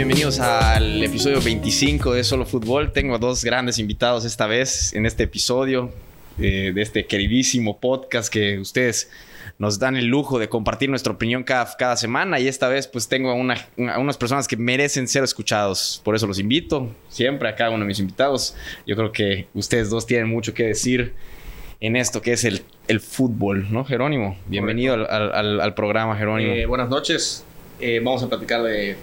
bienvenidos al episodio 25 de Solo Fútbol. Tengo dos grandes invitados esta vez en este episodio eh, de este queridísimo podcast que ustedes nos dan el lujo de compartir nuestra opinión cada, cada semana y esta vez pues tengo a, una, a unas personas que merecen ser escuchados. Por eso los invito siempre a cada uno de mis invitados. Yo creo que ustedes dos tienen mucho que decir en esto que es el, el fútbol, ¿no, Jerónimo? Bienvenido al, al- al programa, Jerónimo. Eh, buenas noches. Eh, vamos a platicar de,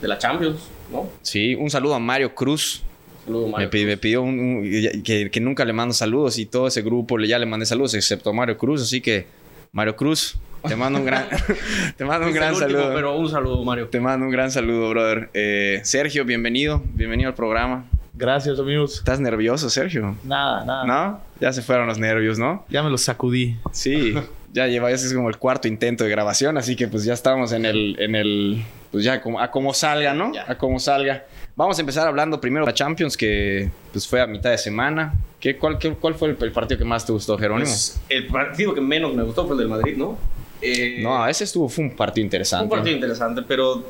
de la Champions, ¿no? Sí, un saludo a Mario Cruz. Saludos, Me Mario. me pidió un- un- que, que nunca le mando saludos y todo ese grupo le, ya le mandé saludos, excepto a Mario Cruz. Así que, Mario Cruz, te mando un gran, te mando un Es gran último, saludo. Pero un saludo, Mario. Te mando un gran saludo, brother. Eh, Sergio, bienvenido. Bienvenido al programa. Gracias, amigos. ¿Estás nervioso, Sergio? Nada, nada. ¿No? Ya se fueron los nervios, ¿no? Ya me los sacudí. Sí. Ya lleva, ese es como el cuarto intento de grabación, así que pues ya estamos en el, en el, pues ya como, a como salga, ¿no? Ya. A como salga. Vamos a empezar hablando primero de la Champions, que pues fue a mitad de semana. ¿Qué, cuál, qué- cuál fue el, el partido que más te gustó, Jerónimo? Pues, el partido que menos me gustó fue el del Madrid, ¿no? Eh, no, ese estuvo, fue un partido interesante. un partido interesante, pero eh,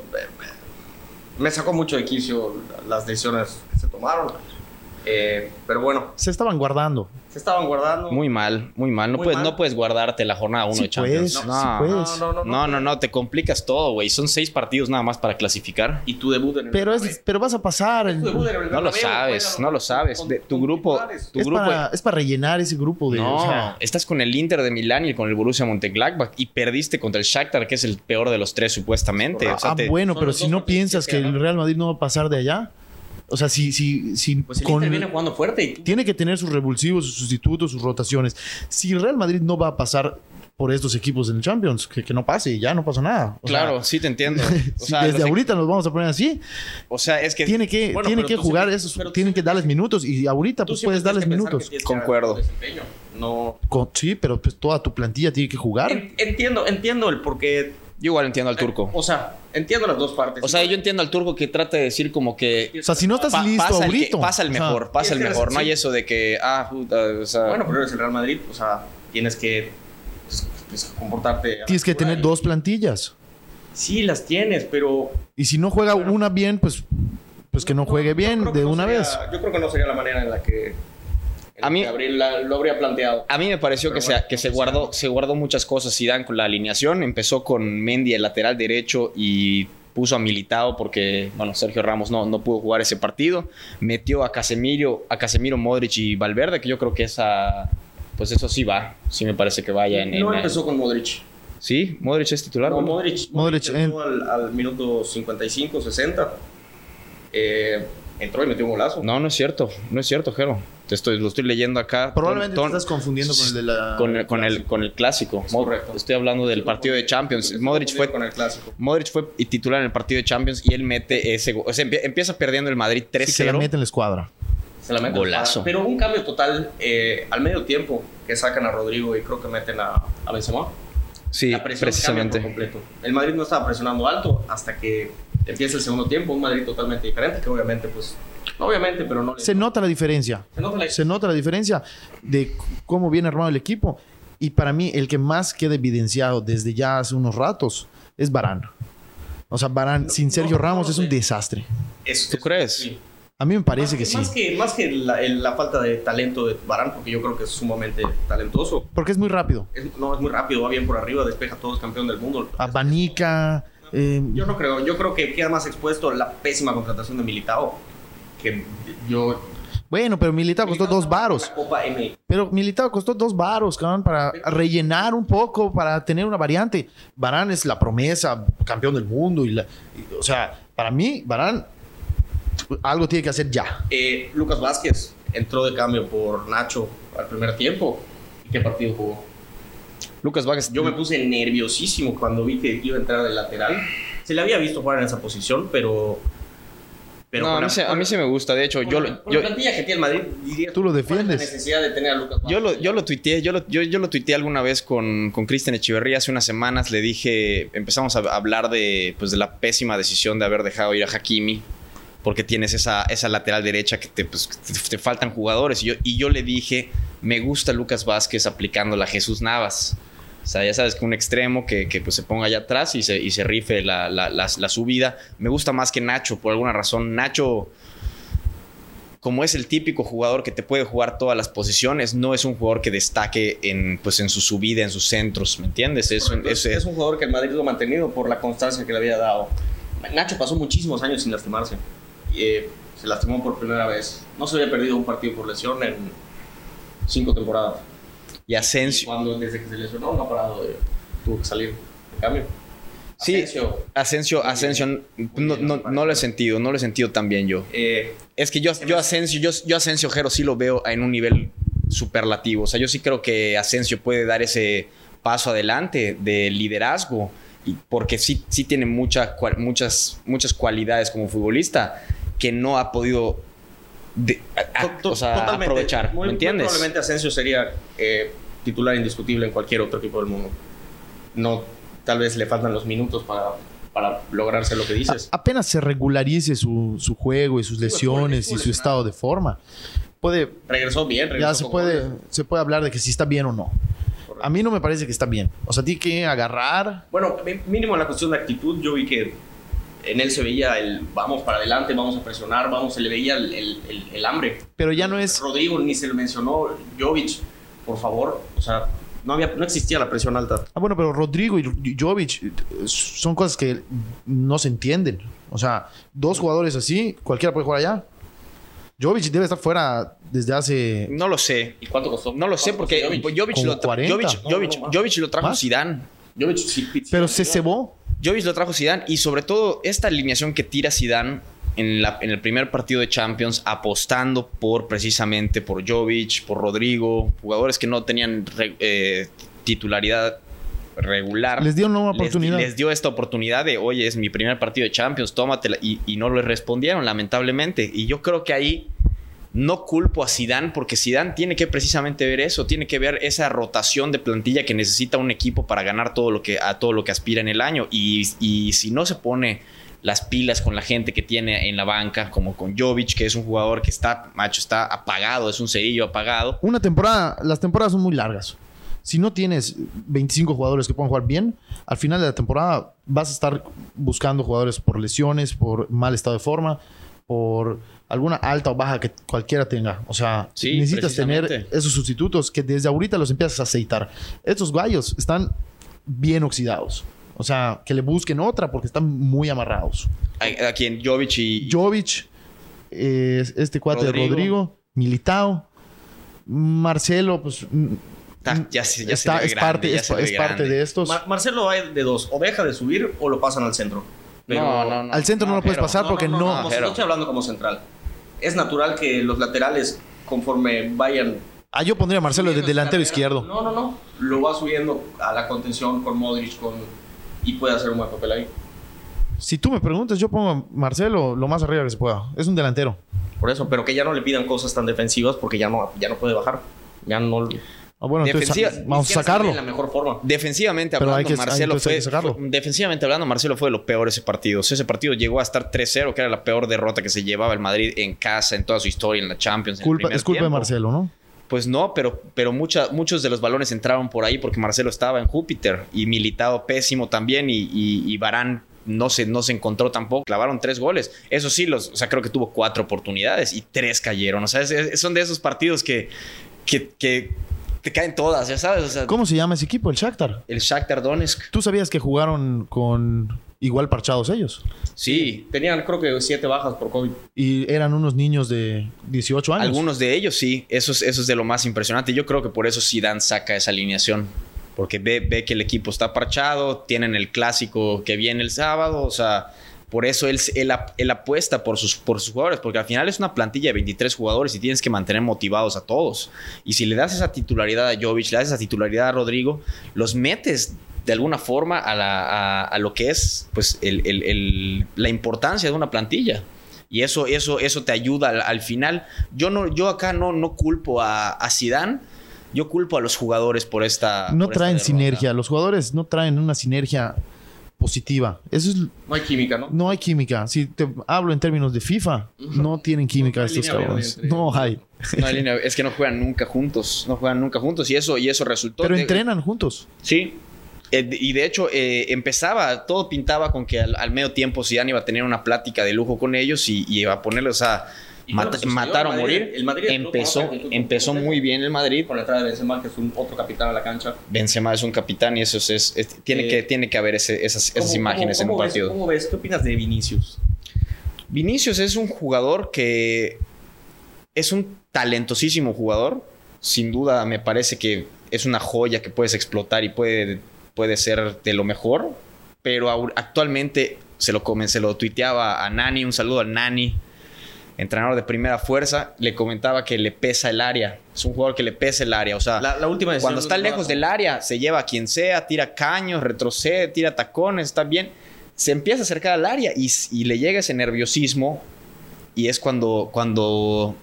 me sacó mucho de quicio las decisiones que se tomaron. Eh, pero bueno, Se estaban guardando. se estaban guardando. Muy mal, muy mal. No, Muy puedes, mal. no puedes guardarte la jornada 1 Sí de Champions. puedes, no, sí puedes. No, no, no, no, no, no, te complicas todo, güey. Son seis partidos nada más para clasificar. Y tu debut en el Pero, es, pero vas a pasar. Tu debut en el No lo sabes, no lo sabes. De- tu grupo- tu es, grupo- para, es para rellenar ese grupo de. No, o sea, estás con el Inter de Milán y con el Borussia Mönchengladbach y perdiste contra el Shakhtar, que es el peor de los tres supuestamente. O sea, ah, te- bueno, pero si no piensas que el Real Madrid no va a pasar de allá. O sea, si, si, si Pues el con- Inter viene jugando fuerte y tú- tiene que tener sus revulsivos, sus sustitutos, sus rotaciones. Si el Real Madrid no va a pasar por estos equipos en el Champions, que, que no pase y ya no pasa nada. O sea, claro, sí te entiendo. O si sea, desde ahorita nos vamos a poner así, o sea, es que tiene que, Bueno, tiene que jugar siempre- esos, tienen que darles minutos y ahorita pues puedes darles minutos. Concuerdo. No, Con- sí, pero pues toda tu plantilla tiene que jugar. En- entiendo, entiendo el porqué. yo igual entiendo al turco. O sea, entiendo las dos partes. O sea, yo entiendo al turco que trata de decir como que O sea, si no estás pa- listo pasa, el que- ahorita. pasa el o sea, mejor, pasa el mejor. sí. No hay eso de que, ah, puta, o sea, Bueno, pero eres el Real Madrid, o sea, tienes que pues, pues, comportarte. tienes que tener y- dos plantillas. Sí, las tienes, pero. Y si no juega una bien, pues, pues que no juegue bien de no una sería- vez. Yo creo que no sería la manera en la que. En A mí- que Abril la- lo habría planteado. A mí me pareció Pero que, bueno, se, que no se sé. guardó se guardó muchas cosas Zidane con la alineación. Empezó con Mendy el lateral derecho y puso a Militao porque bueno Sergio Ramos no, no pudo jugar ese partido. Metió a Casemiro, a Casemiro, Modric y Valverde que yo creo que esa pues eso sí va, sí me parece que vaya en, no en- empezó con Modric. Sí, Modric es titular. No. Modric. Modric, Modric entró al, al minuto 55, 60. Eh, entró y metió un golazo. No, no es cierto, no es cierto, Jero. Te estoy, lo estoy leyendo acá. Probablemente Ton- te estás confundiendo con el de la. con el, con el, con el clásico. Es correcto. Estoy hablando del partido de Champions. Modric fue, confundido con el clásico. Modric fue titular en el partido de Champions y él mete ese O sea, empieza perdiendo el Madrid Sí, que la 3-0. mete en la escuadra. Se la meten Golazo. Pero un cambio total eh, al medio tiempo que sacan a Rodrigo y creo que meten a, a Benzema. sí, la presión cambia por precisamente. completo. El Madrid no estaba presionando alto hasta que empieza el segundo tiempo, un Madrid totalmente diferente que obviamente pues obviamente, pero no Se nota la diferencia. se nota la Se nota la diferencia de cómo viene armado el equipo. Y para mí, el que más queda evidenciado desde ya hace unos ratos es Barán. O sea, Barán sin Sergio no, Ramos es un desastre. Es- ¿Tú es- crees? sí. A mí me parece más que sí. Más que, más que la, el- la falta de talento de Barán, porque yo creo que es sumamente talentoso. Porque es muy rápido. Es- no, es muy rápido, va bien por arriba, despeja todo, es campeón del mundo. Abanica. eh, Yo no creo, yo creo que queda más expuesto la pésima contratación de Militao. Que yo. bueno, pero Militao costó Militao dos varos. la Copa M. Pero Militao costó dos varos, cabrón, para rellenar un poco, para tener una variante. Barán es la promesa, campeón del mundo. Y la, y, o sea, para mí, Barán algo tiene que hacer ya. Eh, Lucas Vázquez entró de cambio por Nacho al primer tiempo. ¿Y qué partido jugó? Lucas Vázquez. Yo me puse nerviosísimo cuando vi que iba a entrar de lateral. Se le había visto jugar en esa posición, pero. Pero no, a la- mí, se, a mí sí me gusta. De hecho, yo, yo, la plantilla que tiene el Madrid, diría, Tú lo ¿cuál es defiendes. La necesidad de tener a Lucas Vázquez. yo lo, yo lo tuiteé, yo lo, yo, yo lo tuiteé alguna vez con, con Cristian Echeverría hace unas semanas. Le dije, empezamos a hablar de, pues, de la pésima decisión de haber dejado ir a Hakimi. Porque tienes esa, esa lateral derecha que te, pues, te faltan jugadores. Y yo, y yo le dije, me gusta Lucas Vázquez aplicando la Jesús Navas. Sea, ya sabes que un extremo que, que, pues, se ponga allá atrás y se, y se rife la, la, la, la subida. Me gusta más que Nacho, por alguna razón. Nacho como es el típico jugador que te puede jugar todas las posiciones, no es un jugador que destaque en, pues, en su subida, en sus centros, ¿me entiendes? Es, un, es, es un jugador que el Madrid lo ha mantenido por la constancia que le había dado. Nacho pasó muchísimos años sin lastimarse. Y, eh, se lastimó por primera vez. No se había perdido un partido por lesión en cinco temporadas. Y Asensio. Cuando desde que se lesionó no ha parado de, tuvo que salir de cambio. Sí, Asensio, Asensio, Asensio no, no, no, lo he sentido, no lo he sentido tan bien yo. Eh, es que yo, yo Asensio, yo, yo Asensio Jero sí lo veo en un nivel superlativo. O sea, yo sí creo que Asensio puede dar ese paso adelante de liderazgo, y porque sí, sí tiene mucha, muchas, muchas cualidades como futbolista que no ha podido de, a, o sea, aprovechar. Muy, ¿Me entiendes? Muy probablemente Asensio sería eh, titular indiscutible en cualquier otro equipo del mundo. No tal vez le faltan los minutos para, para lograrse lo que dices. A, apenas se regularice su, su, juego y sus lesiones sí, y su estado de forma, puede... Regresó bien, regresó Ya se puede, se puede hablar de que si está bien o no. Correcto. A mí no me parece que está bien. O sea, tiene que agarrar... Bueno, mínimo en la cuestión de actitud, yo vi que en él se veía el vamos para adelante, vamos a presionar, vamos, se le veía el, el, el, el hambre. Pero ya no es... Rodrigo ni se lo mencionó, Jovic, por favor, o sea, no, había, no existía la presión alta. Ah, bueno, pero Rodrigo y Jovic son cosas que no se entienden. O sea, dos jugadores así, cualquiera puede jugar allá. Jovic debe estar fuera desde hace. No lo sé. ¿Y cuánto costó? No lo sé porque Jovic, Jovic lo, tra Jovic, Jovic, no, no, Jovic lo trajo Zidane. Jovic sí, sí, pero se cebó. Jovic lo trajo Zidane y sobre todo esta alineación que tira Zidane en, la, en, el primer partido de Champions apostando por precisamente por Jovic, por Rodrigo, jugadores que no tenían eh, titularidad regular. Les dio una oportunidad. Les, les, dio esta oportunidad de, oye, es mi primer partido de Champions, tómatela. Y, y no le respondieron, lamentablemente. Y yo creo que ahí no culpo a Zidane porque Zidane tiene que precisamente ver eso, tiene que ver esa rotación de plantilla que necesita un equipo para ganar todo lo que, a todo lo que aspira en el año. Y, y si no se pone las pilas con la gente que tiene en la banca, como con Jovic, que es un jugador que está, macho, está apagado, es un cerillo apagado. Una temporada, las temporadas son muy largas. Si no tienes 25 jugadores que puedan jugar bien, al final de la temporada vas a estar buscando jugadores por lesiones, por mal estado de forma, por alguna alta o baja que cualquiera tenga. O sea, sí, necesitas tener esos sustitutos que desde ahorita los empiezas a aceitar. Estos gallos están bien oxidados. O sea, que le busquen otra porque están muy amarrados. ¿A, quién? Jovic y... Jovic, eh, este cuate Rodrigo. de Rodrigo, Militao, Marcelo, pues... Ah, ya, ya está, es, grande, parte, es, es parte de estos. Mar Marcelo hay de dos. O deja de subir o lo pasan al centro. Pero no, no, no, al centro no, lo puedes pasar porque no... no, no estoy hablando como central. Es natural que los laterales, conforme vayan Ah, yo pondría a Marcelo de delantero izquierdo. No, no, no. Lo va subiendo a la contención con Modric, con y puede hacer un buen papel ahí. Si tú me preguntas, yo pongo a Marcelo lo más arriba que se pueda. Es un delantero. Por eso, pero que ya no le pidan cosas tan defensivas porque ya no, ya no puede bajar. Ya no. Ah, bueno, Defensiva, entonces vamos a sacarlo. La mejor forma. Defensivamente hablando, hay que, Marcelo hay, fue, fue, defensivamente hablando, Marcelo fue de lo peor ese partido. O sea, ese partido llegó a estar 3-0, que era la peor derrota que se llevaba el Madrid en casa en toda su historia en la Champions. Culpa, es culpa tiempo. de Marcelo, ¿no? Pues no, pero, pero mucha, muchos de los balones entraron por ahí porque Marcelo estaba en Júpiter y militado pésimo también y, y, y Barán no se, no se encontró tampoco. Clavaron tres goles. Eso sí, los, o sea, creo que tuvo cuatro oportunidades y tres cayeron. O sea, es, es, son de esos partidos que, que, que te caen todas, ya sabes. O sea, ¿Cómo se llama ese equipo? El Shakhtar. El Shakhtar Donetsk. ¿Tú sabías que jugaron con igual parchados ellos? Sí. Tenían creo que siete bajas por COVID. Y eran unos niños de 18 años. Algunos de ellos sí. Eso es, eso es de lo más impresionante. Yo creo que por eso Zidane saca esa alineación. Porque ve, ve que el equipo está parchado, tienen el clásico que viene el sábado, o sea... Por eso él, él, él, apuesta por sus, por sus jugadores, porque al final es una plantilla de 23 jugadores y tienes que mantener motivados a todos. Y si le das esa titularidad a Jovic, le das esa titularidad a Rodrigo, los metes de alguna forma a, la, a, a lo que es pues, el, el, el, la importancia de una plantilla. Y eso, eso, eso te ayuda al, al final. Yo, no, yo acá no, no culpo a, a Zidane. Yo culpo a los jugadores por esta. No por traen esta sinergia. Los jugadores no traen una sinergia positiva. Eso es, No hay química, ¿no? no hay química. Si te hablo en términos de FIFA, no tienen química No estos cabrones. No hay. No hay línea- es que no juegan nunca juntos. No juegan nunca juntos. Y eso, y eso resultó. Pero de- entrenan juntos. Sí. Eh, y de hecho, eh, empezaba, todo pintaba con que al, al medio tiempo Zidane iba a tener una plática de lujo con ellos y, y iba a ponerles, o sucedió. matar o morir. el Madrid entró empezó empezó muy bien el Madrid. Con la entrada de Benzema, que es un otro capitán a la cancha. Benzema es un capitán y eso es, es- es- tiene, Eh, que, tiene que haber ese- esas, esas ¿Cómo- imágenes cómo- en un cómo ves- partido. ¿Cómo ves? ¿Qué opinas de Vinicius? Vinicius es un jugador que es un talentosísimo jugador. Sin duda me parece que es una joya que puedes explotar y puede, puede ser de lo mejor. Pero actualmente se lo, comen- se lo tuiteaba a Nani, un saludo al Nani, entrenador de primera fuerza, le comentaba que le pesa el área. Es un jugador que le pesa el área. O sea, La, la última cuando está lejos del área, se lleva a quien sea, tira caños, retrocede, tira tacones, está bien. Se empieza a acercar al área y, y le llega ese nerviosismo. Y es cuando, cuando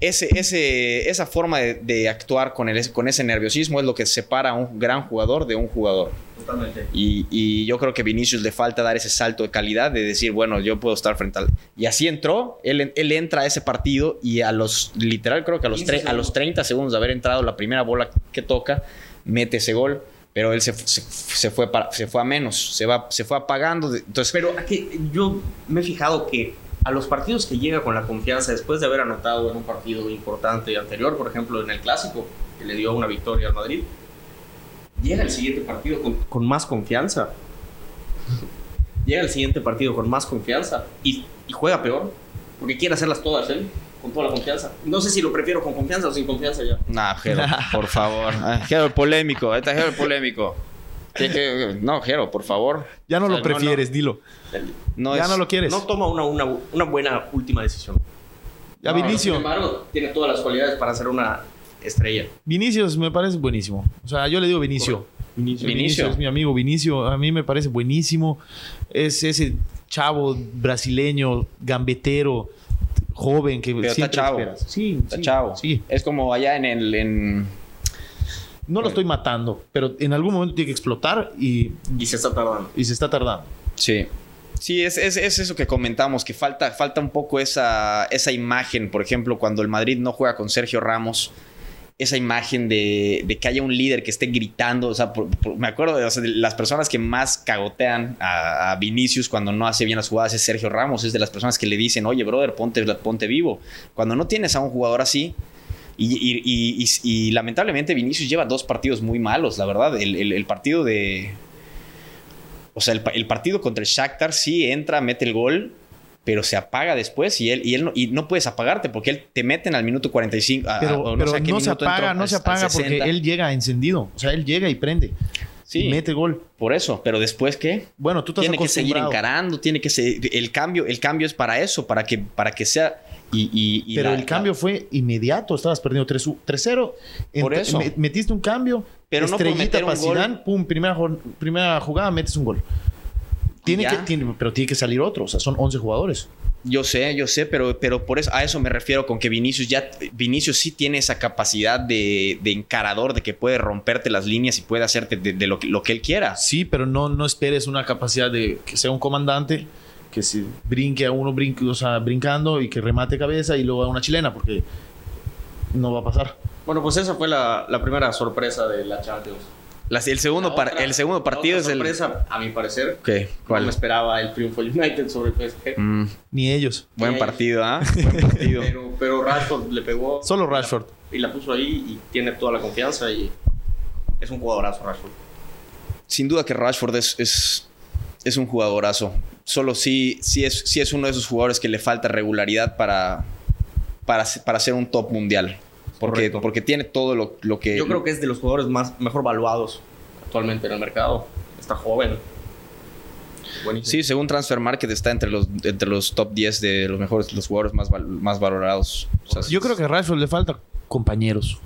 ese, ese, esa forma de, de actuar con, el, con ese nerviosismo es lo que separa a un gran jugador de un jugador. Totalmente. Y, y yo creo que Vinicius le falta dar ese salto de calidad de decir, bueno, yo puedo estar frente al... Y así entró, él, él entra a ese partido y a los, literal creo que a los, 15 tre- a los 30 segundos de haber entrado la primera bola que toca, mete ese gol, pero él se, se, se fue, para, se fue a menos, se, va, se fue apagando. Entonces, Pero aquí yo me he fijado que a los partidos que llega con la confianza después de haber anotado en un partido importante anterior, por ejemplo en el clásico, que le dio una victoria al Madrid, llega el siguiente partido con, con más confianza. llega el siguiente partido con más confianza y, y juega peor, porque quiere hacerlas todas él, con toda la confianza. No sé si lo prefiero con confianza o sin confianza ya. nah, Jero, por favor. Ah, Jero el polémico, ahí está Jero polémico. No, Jero, por favor. Ya no O sea, lo prefieres, dilo. No ya es- no lo quieres. No toma una, una, una buena última decisión. ya no, Sin Vinicio. embargo, tiene todas las cualidades para ser una estrella. Vinicius me parece buenísimo. O sea, yo le digo Vinicio. Vinicio. Vinicio. es mi amigo Vinicio. A mí me parece buenísimo. Es ese chavo brasileño, gambetero, joven que Pero está siempre chavo. esperas. Sí, Está sí, chavo. Sí. Es como allá en el... En, No lo estoy matando, pero en algún momento tiene que explotar y, Y se está tardando. y se está tardando. Sí. Sí, es, es, es eso que comentamos, que falta, falta un poco esa, esa imagen, por ejemplo, cuando el Madrid no juega con Sergio Ramos, esa imagen de, que haya un líder que esté gritando, o sea, me acuerdo de, o sea, las personas que más cagotean a, Vinicius cuando no hace bien las jugadas es Sergio Ramos, es de las personas que le dicen, oye, brother, ponte, ponte vivo. Cuando no tienes a un jugador así, y, lamentablemente Vinicius lleva dos partidos muy malos, la verdad. El, partido de. O sea, el, el partido contra el Shakhtar sí entra, mete el gol, pero se apaga después y él, y él no, y no puedes apagarte porque él te meten al minuto 45. a- Pero, Ah, o pero sé a qué no se apaga, entró, no se apaga porque 60. él llega encendido. O sea, él llega y prende. Sí, Y mete gol. por eso. Pero después, ¿qué? Bueno, tú estás Tiene que seguir encarando, tiene que ser. El cambio, el cambio es para eso, para que, para que sea. Y, y- y Pero la- el cambio fue inmediato. Estabas perdiendo 3 3-0. Por eso. me- metiste un cambio. Pero no estrellita un para. Zidane, pum, primera, primera jugada, metes un gol. Tiene ya. que, tiene- pero tiene que salir otro. O sea, son 11 jugadores. Yo sé, yo sé, pero, pero por eso, a eso me refiero con que Vinicius ya, Vinicius sí tiene esa capacidad de, de encarador, de que puede romperte las líneas y puede hacerte de, de lo, que- lo que él quiera. Sí, pero no, no esperes una capacidad de que sea un comandante que se brinque a uno brinque, o sea, brincando y que remate cabeza y luego a una chilena, porque no va a pasar. Bueno, pues esa fue la, la primera sorpresa de la Champions. El, segundo La otra- el segundo la partido es otra el... sorpresa, a mi parecer. ¿Qué? No ¿Cuál? me esperaba el triunfo United sobre el PSG. Mm, Ni ellos. buen partido, ¿ah? Buen partido. Pero, pero Rashford le pegó. Solo Rashford. Y la puso ahí y tiene toda la confianza y es un jugadorazo Rashford. Sin duda que Rashford es, es, es un jugadorazo. Solo sí, sí, es, sí es uno de esos jugadores que le falta regularidad para, para, para ser un top mundial. Porque, Correcto. porque tiene todo lo, lo que... Yo creo que es de los jugadores más mejor valuados actualmente en el mercado. Está joven. Buenísimo. Sí, según Transfer Market está entre los, entre los top 10 de los mejores, los jugadores más, val- más valorados. O sea, Yo creo que a Rashford le falta compañeros.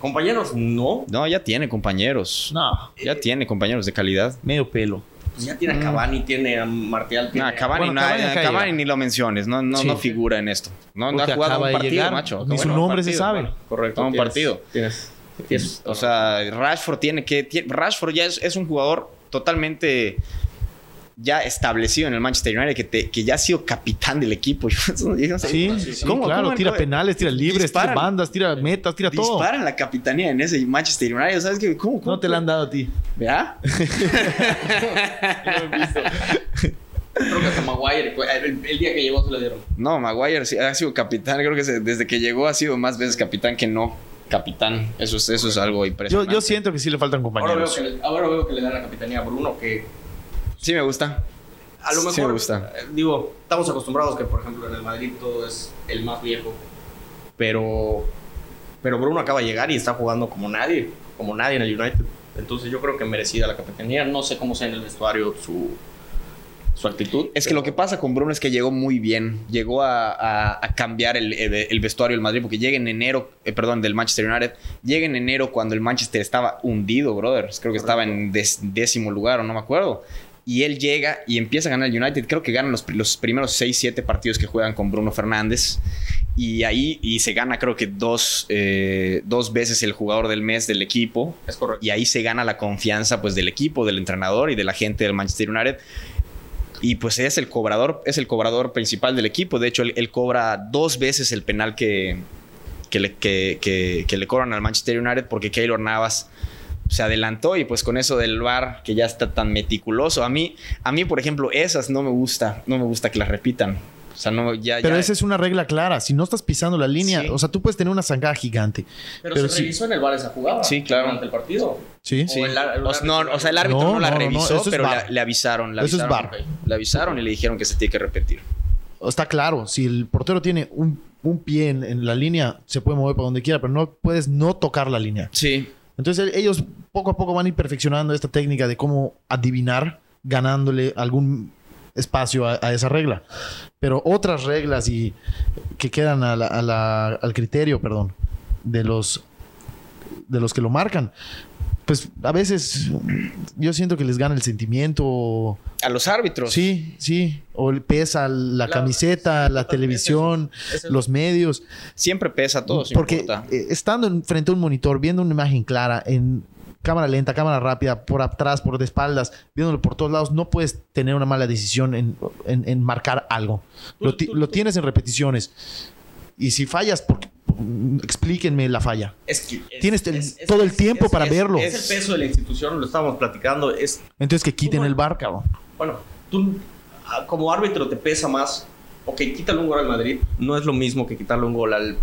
Compañeros, no. No, ya tiene compañeros. No, Ya tiene compañeros de calidad. medio pelo. Pues ya tiene a Cavani, tiene a Martial. Tiene No, Cavani, Bueno, no, Cavani ni lo menciones. No, no, Sí. no figura en esto. No, ha jugado un partido, llegar, macho. ni su Bueno, un nombre se sabe. Correcto. No, un tienes- partido. Tienes, tienes- O sea, Rashford tiene que... tiene- Rashford ya es, es un jugador totalmente ya establecido en el Manchester United, que, te- que ya ha sido capitán del equipo. Yo no sé- Sí, sí, sí, ¿Cómo- claro. cómo- tira penales, tira libres, disparan- tira bandas, tira metas, tira todo. Disparan la capitanía en ese Manchester United. ¿Sabes qué? ¿Cómo, cómo No te la han dado a ti. ¿Ya? Creo que hasta Maguire, el, el día que llegó se le dieron. No, Maguire sí ha sido capitán. Creo que se- desde que llegó ha sido más veces capitán que no capitán. Eso es, eso es algo impresionante. yo siento que sí le faltan Ahora veo, compañeros. que le, ahora veo que le dan la capitanía a Bruno, que Sí me gusta. a lo Sí mejor, me gusta. eh, digo, estamos acostumbrados que, por ejemplo, en el Madrid todo es el más viejo. Pero, pero Bruno acaba de llegar y está jugando como nadie, como nadie en el United. Entonces yo creo que merecida la capitanía. No sé cómo sea en el vestuario su, su actitud. Es que lo que pasa con Bruno es que llegó muy bien. Llegó a, a- a cambiar el, el- el vestuario del Madrid porque llega en enero, eh, perdón, del Manchester United. Llega en enero cuando el Manchester estaba hundido, brother. Creo que estaba en des- décimo lugar o no me acuerdo. Y él llega y empieza a ganar el United. Creo que ganan los, los primeros 6, 7 partidos que juegan con Bruno Fernández. Y ahí y se gana creo que dos, eh, dos veces el jugador del mes del equipo. Es correcto. Y ahí se gana la confianza pues del equipo, del entrenador y de la gente del Manchester United. Y pues es el cobrador, es el cobrador principal del equipo. De hecho, él, él cobra dos veces el penal que, que, le, que, que- que le cobran al Manchester United porque Keylor Navas se adelantó y pues con eso del VAR que ya está tan meticuloso. A mí, a mí por ejemplo, esas no me gusta, no me gusta que las repitan. O sea, no, ya, Pero ya- esa es una regla clara. Si no estás pisando la línea, Sí. o sea, tú puedes tener una zancada gigante. Pero, pero se sí. revisó en el bar esa jugada. Sí, claro. Durante el partido. Sí. Sí. O el el O sea, no, o sea, el árbitro No, no, la no, revisó, es pero le, le avisaron. Le Eso es avisaron, VAR. Le avisaron y le dijeron que se tiene que repetir. Está claro, si el portero tiene un, un pie en, en la línea, se puede mover para donde quiera, pero no puedes no tocar la línea. Sí, Entonces ellos poco a poco van a ir perfeccionando esta técnica de cómo adivinar ganándole algún espacio a, a esa regla. Pero otras reglas y que quedan a la- a la- al criterio, perdón, de los de los que lo marcan, pues a veces yo siento que les gana el sentimiento. a los árbitros. Sí, sí. O pesa la Claro, camiseta, sí, la televisión, eso- eso- los medios. Siempre pesa todo, Porque importa. eh, estando en- frente a un monitor, viendo una imagen clara, en cámara lenta, cámara rápida, por atrás, por de espaldas, viéndolo por todos lados, no puedes tener una mala decisión en, en- en marcar algo. Lo, ti- lo tienes en repeticiones. Y si fallas, mm, explíquenme la falla. Es que es- Tienes el- es- es- todo el tiempo es- para es- verlo. Es el peso de la institución, lo estábamos platicando. Es, Entonces que quiten el bar, cabrón. bueno, tú ah, como árbitro te pesa más. Ok, quítale un gol al Madrid. No es lo mismo que quitarle un gol al.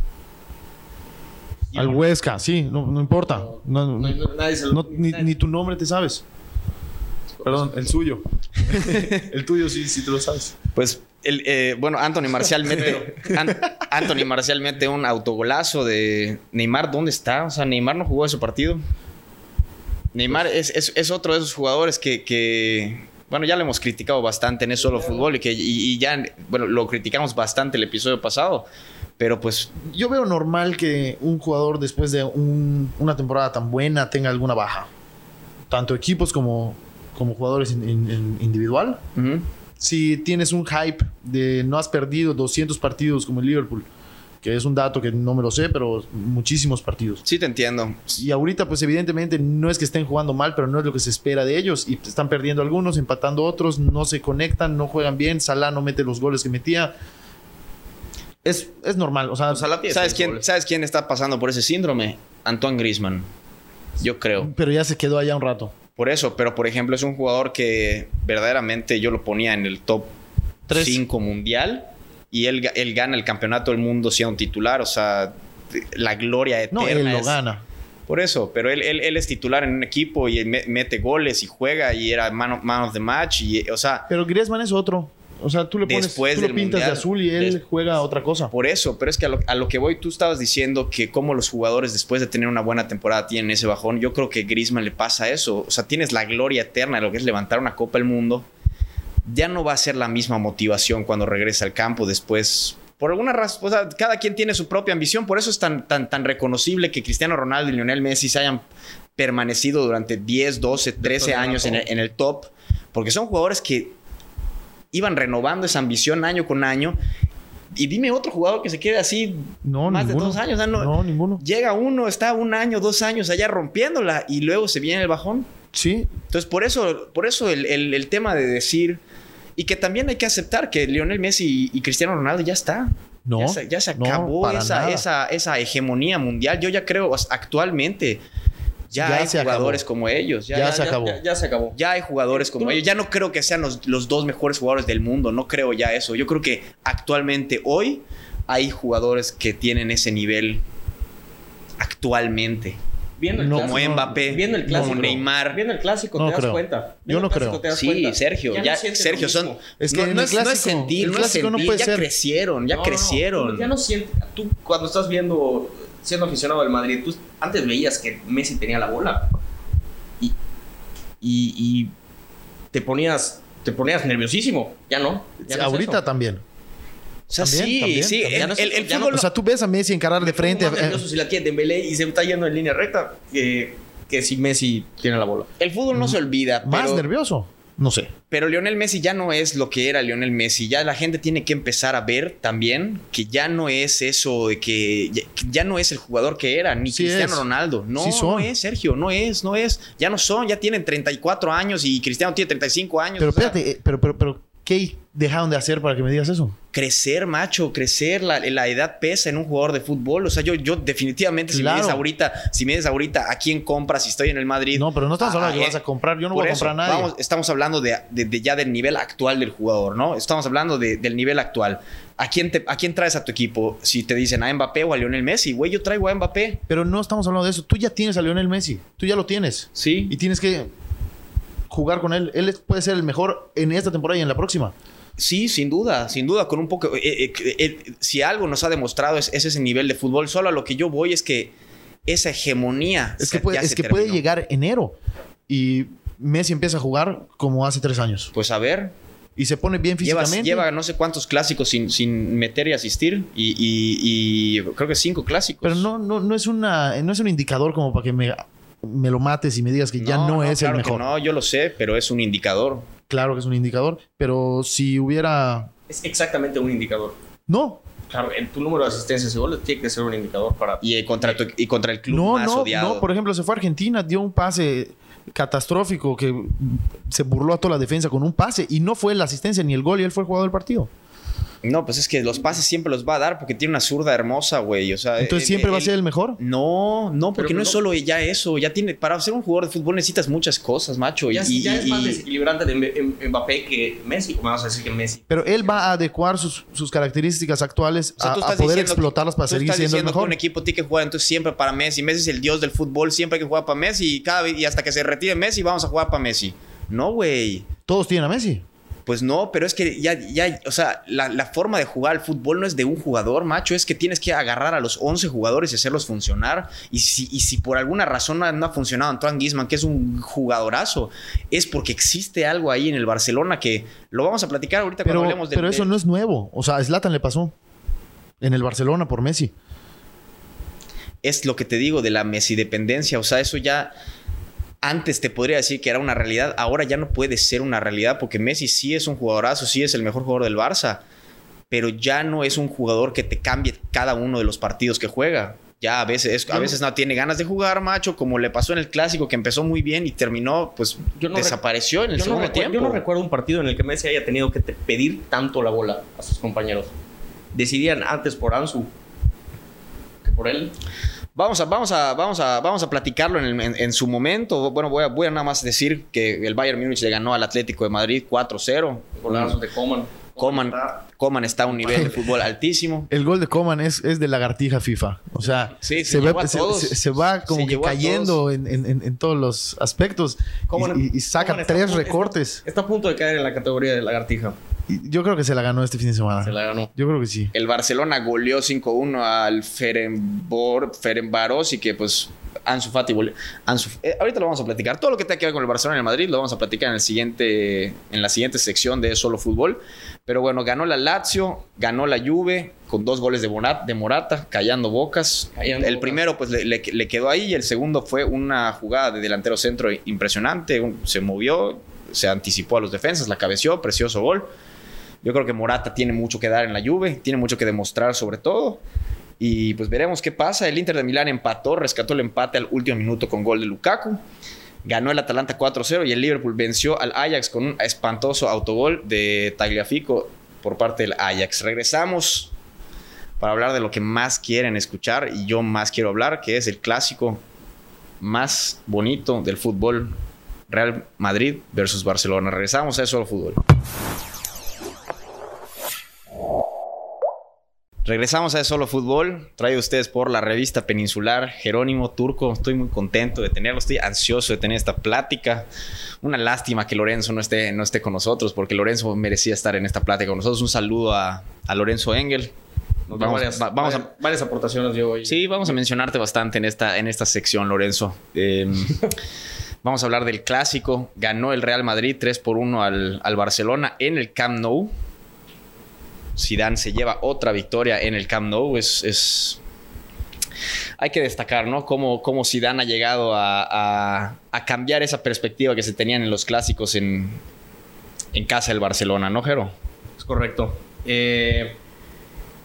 Al Huesca, sí, no, no importa. No, No, no, nadie se lo- no, ni, nadie- ni tu nombre te sabes. Perdón, el suyo. el tuyo sí, sí te lo sabes. Pues, el, eh, bueno, Anthony Marcial mete, An- Anthony Marcial mete un autogolazo de Neymar. ¿Dónde está? O sea, Neymar no jugó ese partido. Neymar es, es- es otro de esos jugadores que, que, bueno, ya lo hemos criticado bastante en eso solo fútbol y que y, y ya, bueno, lo criticamos bastante el episodio pasado. Pero pues Yo veo normal que un jugador después de un- una temporada tan buena tenga alguna baja. Tanto equipos como, como jugadores in- in- in- individual. Si tienes un hype de no has perdido 200 partidos como el Liverpool, que es un dato que no me lo sé, pero muchísimos partidos. sí te entiendo. Y ahorita, pues evidentemente no es que estén jugando mal, pero no es lo que se espera de ellos. Y están perdiendo algunos, empatando otros, no se conectan, no juegan bien. Salah no mete los goles que metía. Es, es normal, o sea, ¿Sabes quién. ¿Sabes quién está pasando por ese síndrome? Antoine Griezmann. Yo creo. pero ya se quedó allá un rato. Por eso, pero por ejemplo, es un jugador que verdaderamente yo lo ponía en el top Tres. 5 mundial y él, él gana el campeonato del mundo siendo un titular. O sea, la gloria eterna. No, él lo gana. Por eso, pero él, él, él es titular en un equipo y me- mete goles y juega y era man of, man of the match. Y, o sea, Pero Griezmann es otro. O sea, tú le pones, Después tú lo del pintas Mundial. de azul y él Des- juega otra cosa. Por eso, pero es que a lo, a lo que voy, tú estabas diciendo que como los jugadores después de tener una buena temporada tienen ese bajón. Yo creo que Griezmann le pasa eso. O sea, tienes la gloria eterna de lo que es levantar una Copa del Mundo. Ya no va a ser la misma motivación cuando regresa al campo después. Por alguna razón, o sea, cada quien tiene su propia ambición. Por eso es tan, tan, tan reconocible que Cristiano Ronaldo y Lionel Messi se hayan permanecido durante 10, 12, 13 de años en el, en el top. Porque son jugadores que iban renovando esa ambición año con año. Y dime otro jugador que se quede así No, más ninguno. de dos años. o sea, no- No, ninguno. Llega uno, está un año, dos años allá rompiéndola y luego se viene el bajón. Sí. Entonces, por eso, por eso el, el- el tema de decir. Y que también hay que aceptar que Lionel Messi y, y Cristiano Ronaldo ya está. No, Ya se, ya se acabó esa, esa, esa hegemonía mundial. Yo ya creo actualmente ya, Ya hay se jugadores acabó. como ellos. Ya, Ya ya- se acabó. Ya, ya se acabó. ya hay jugadores como Tú- ellos. Ya no creo que sean los, los dos mejores jugadores del mundo. No creo ya eso. Yo creo que actualmente, hoy, hay jugadores que tienen ese nivel actualmente. Viendo el No, Como clásico, Mbappé, viendo el clásico, como Neymar. Viendo el clásico No te das cuenta. Yo no clásico creo. te das Sí, cuenta. Sergio, Ya no Sergio, son. mismo. Es que no, no es, no es clásico- sentir, el no es clásico no sentir, puede ya ser. crecieron, ya No, no, no. crecieron. Ya no sientes. Tú, cuando estás viendo, siendo aficionado del Madrid, tú antes veías que Messi tenía la bola. Y, y, y te ponías. Te ponías nerviosísimo. Ya no. Ya no es Ahorita también. O sea, También, sí, también, sí. también. El, el- el Ya no- fútbol O sea, tú ves a Messi encarar de frente. Más eh, nervioso si la tiene Dembélé y se está yendo en línea recta que, que si Messi tiene la bola. el fútbol no se olvida. más pero- nervioso. No sé. Pero Lionel Messi ya no es lo que era Lionel Messi. Ya la gente tiene que empezar a ver también que ya no es eso de que ya, no es el jugador que era, ni Sí Cristiano es. Ronaldo. No, Sí no es, Sergio, no es, no es. Ya no son, ya tienen 34 años y Cristiano tiene 35 años. Pero sea, espérate, eh, pero, pero, pero, ¿qué dejaron de hacer para que me digas eso? crecer, macho, crecer, la, la edad pesa en un jugador de fútbol. O sea, yo, yo definitivamente, si me dices ahorita, si me dices ahorita, ¿a quién compras si estoy en el Madrid? No, pero no estamos hablando de que vas a comprar. Yo no voy a comprar a nadie. vamos, estamos hablando de, de- de ya del nivel actual del jugador, ¿no? Estamos hablando de- del nivel actual. ¿A quién, te, ¿A quién traes a tu equipo? Si te dicen a Mbappé o a Lionel Messi, güey, yo traigo a Mbappé. Pero no estamos hablando de eso. Tú ya tienes a Lionel Messi. Tú ya lo tienes. Sí. Y tienes que jugar con él. Él puede ser el mejor en esta temporada y en la próxima. Sí, sin duda, sin duda, con un poco... eh, eh, eh, si algo nos ha demostrado es, es ese nivel de fútbol, solo a lo que yo voy es que esa hegemonía... Es que, puede, es que llegar enero y Messi empieza a jugar como hace tres años. Pues a ver, Y se pone bien lleva, físicamente. lleva no sé cuántos clásicos sin, sin meter y asistir y, y- y creo que cinco clásicos. Pero no, no, no, es una, no es un indicador como para que me, me lo mates y me digas que ya no, es claro el que mejor. No, yo lo sé, pero es un indicador. Claro que es un indicador. Pero si hubiera... Es exactamente un indicador. No, Claro, en tu número de asistencias y goles tiene que ser un indicador para. Y eh, contra, tu- y contra el club no, más no, odiado. no. Por ejemplo, se fue a Argentina, dio un pase catastrófico que se burló a toda la defensa con un pase y no fue la asistencia ni el gol y él fue el jugador del partido. No, pues es que los pases siempre los va a dar porque tiene una zurda hermosa, güey. O sea, Entonces eh, siempre eh, va a él- ser el mejor. No, no, porque Pero no no- es solo ya eso. Ya tiene. Para ser un jugador de fútbol necesitas muchas cosas, macho. Ya, y, ya y- es más y- desequilibrante de Mb- Mbappé que Messi. ¿Cómo vas a decir que Messi? Pero él va a adecuar sus, sus características actuales o sea, a, tú a estás poder explotarlas para tú seguir estás siendo el que mejor. un equipo tiene que jugar entonces siempre para Messi. Messi es el dios del fútbol. Siempre hay que jugar para Messi. Y, cada, vez- y hasta que se retire Messi, vamos a jugar para Messi. No, güey. Todos tienen a Messi. Pues no, pero es que ya, ya, o sea, la, la forma de jugar al fútbol no es de un jugador, macho, es que tienes que agarrar a los 11 jugadores y hacerlos funcionar. Y si, y si por alguna razón no, ha funcionado Antoine Griezmann, que es un jugadorazo, es porque existe algo ahí en el Barcelona que lo vamos a platicar ahorita Pero, cuando hablemos de... pero eso no es nuevo. O sea, a Zlatan le pasó en el Barcelona por Messi. Es lo que te digo de la Messi dependencia, o sea, eso ya... Antes te podría decir que era una realidad, ahora ya no puede ser una realidad porque Messi sí es un jugadorazo, sí es el mejor jugador del Barça, pero ya no es un jugador que te cambie cada uno de los partidos que juega. Ya a veces, a veces no tiene ganas de jugar, macho, como le pasó en el clásico que empezó muy bien y terminó, pues Yo no desapareció en el no, segundo recuerdo, tiempo. yo no recuerdo un partido en el que Messi haya tenido que te- pedir tanto la bola a sus compañeros. Decidían antes por Ansu que por él. Vamos a, vamos a, vamos a, vamos a platicarlo en, el- en- en su momento. Bueno, voy a, voy a nada más decir que el Bayern Múnich le ganó al Atlético de Madrid 4-0. Golazos de Coman. Coman, está- Coman está a un nivel de fútbol altísimo. El gol de Coman es, es de lagartija FIFA. O sea, Sí, se va, a se, todos. se- se va como Se que cayendo en, en- en- todos los aspectos Coman- y, saca Coman está tres punto- recortes. Está, está a punto de caer en la categoría de lagartija. Yo creo que se la ganó este fin de semana. Se la ganó. Yo creo que sí. El Barcelona goleó 5-1 al Ferenbor, Ferenbaros y que pues Ansu Fati Ansu- eh, ahorita lo vamos a platicar. Todo lo que tenga que ver con el Barcelona y el Madrid lo vamos a platicar en, el siguiente, en la siguiente sección de Solo Fútbol. Pero bueno, ganó la Lazio, ganó la Juve con dos goles de, Bonat- de Morata, callando bocas. Callando el bocas. primero pues le, le- le quedó ahí y el segundo fue una jugada de delantero centro impresionante. Se movió, se anticipó a los defensas, la cabeció, precioso gol. Yo creo que Morata tiene mucho que dar en la Juve, tiene mucho que demostrar sobre todo. Y pues veremos qué pasa. El Inter de Milán empató, rescató el empate al último minuto con gol de Lukaku. Ganó el Atalanta 4-0 y el Liverpool venció al Ajax con un espantoso autogol de Tagliafico por parte del Ajax. Regresamos para hablar de lo que más quieren escuchar y yo más quiero hablar, que es el clásico más bonito del fútbol. Real Madrid versus Barcelona. Regresamos a eso al fútbol. Regresamos a Solo Fútbol, traído ustedes por la revista Peninsular, Jerónimo Turco. Estoy muy contento de tenerlo, estoy ansioso de tener esta plática. Una lástima que Lorenzo no esté, no esté con nosotros, porque Lorenzo merecía estar en esta plática con nosotros. Un saludo a, a Lorenzo Engel. Nos vamos, varias, va, vamos varias, a, varias aportaciones yo hoy. Sí, vamos a mencionarte bastante en esta, en esta sección, Lorenzo. Eh, vamos a hablar del clásico. Ganó el Real Madrid 3 por 1 al, al Barcelona en el Camp Nou. Zidane se lleva otra victoria en el Camp Nou. Es, es... Hay que destacar, ¿no? Cómo, cómo Zidane ha llegado a, a, a, cambiar esa perspectiva que se tenían en los clásicos en, en casa del Barcelona, ¿no, Jero? Es correcto. Eh,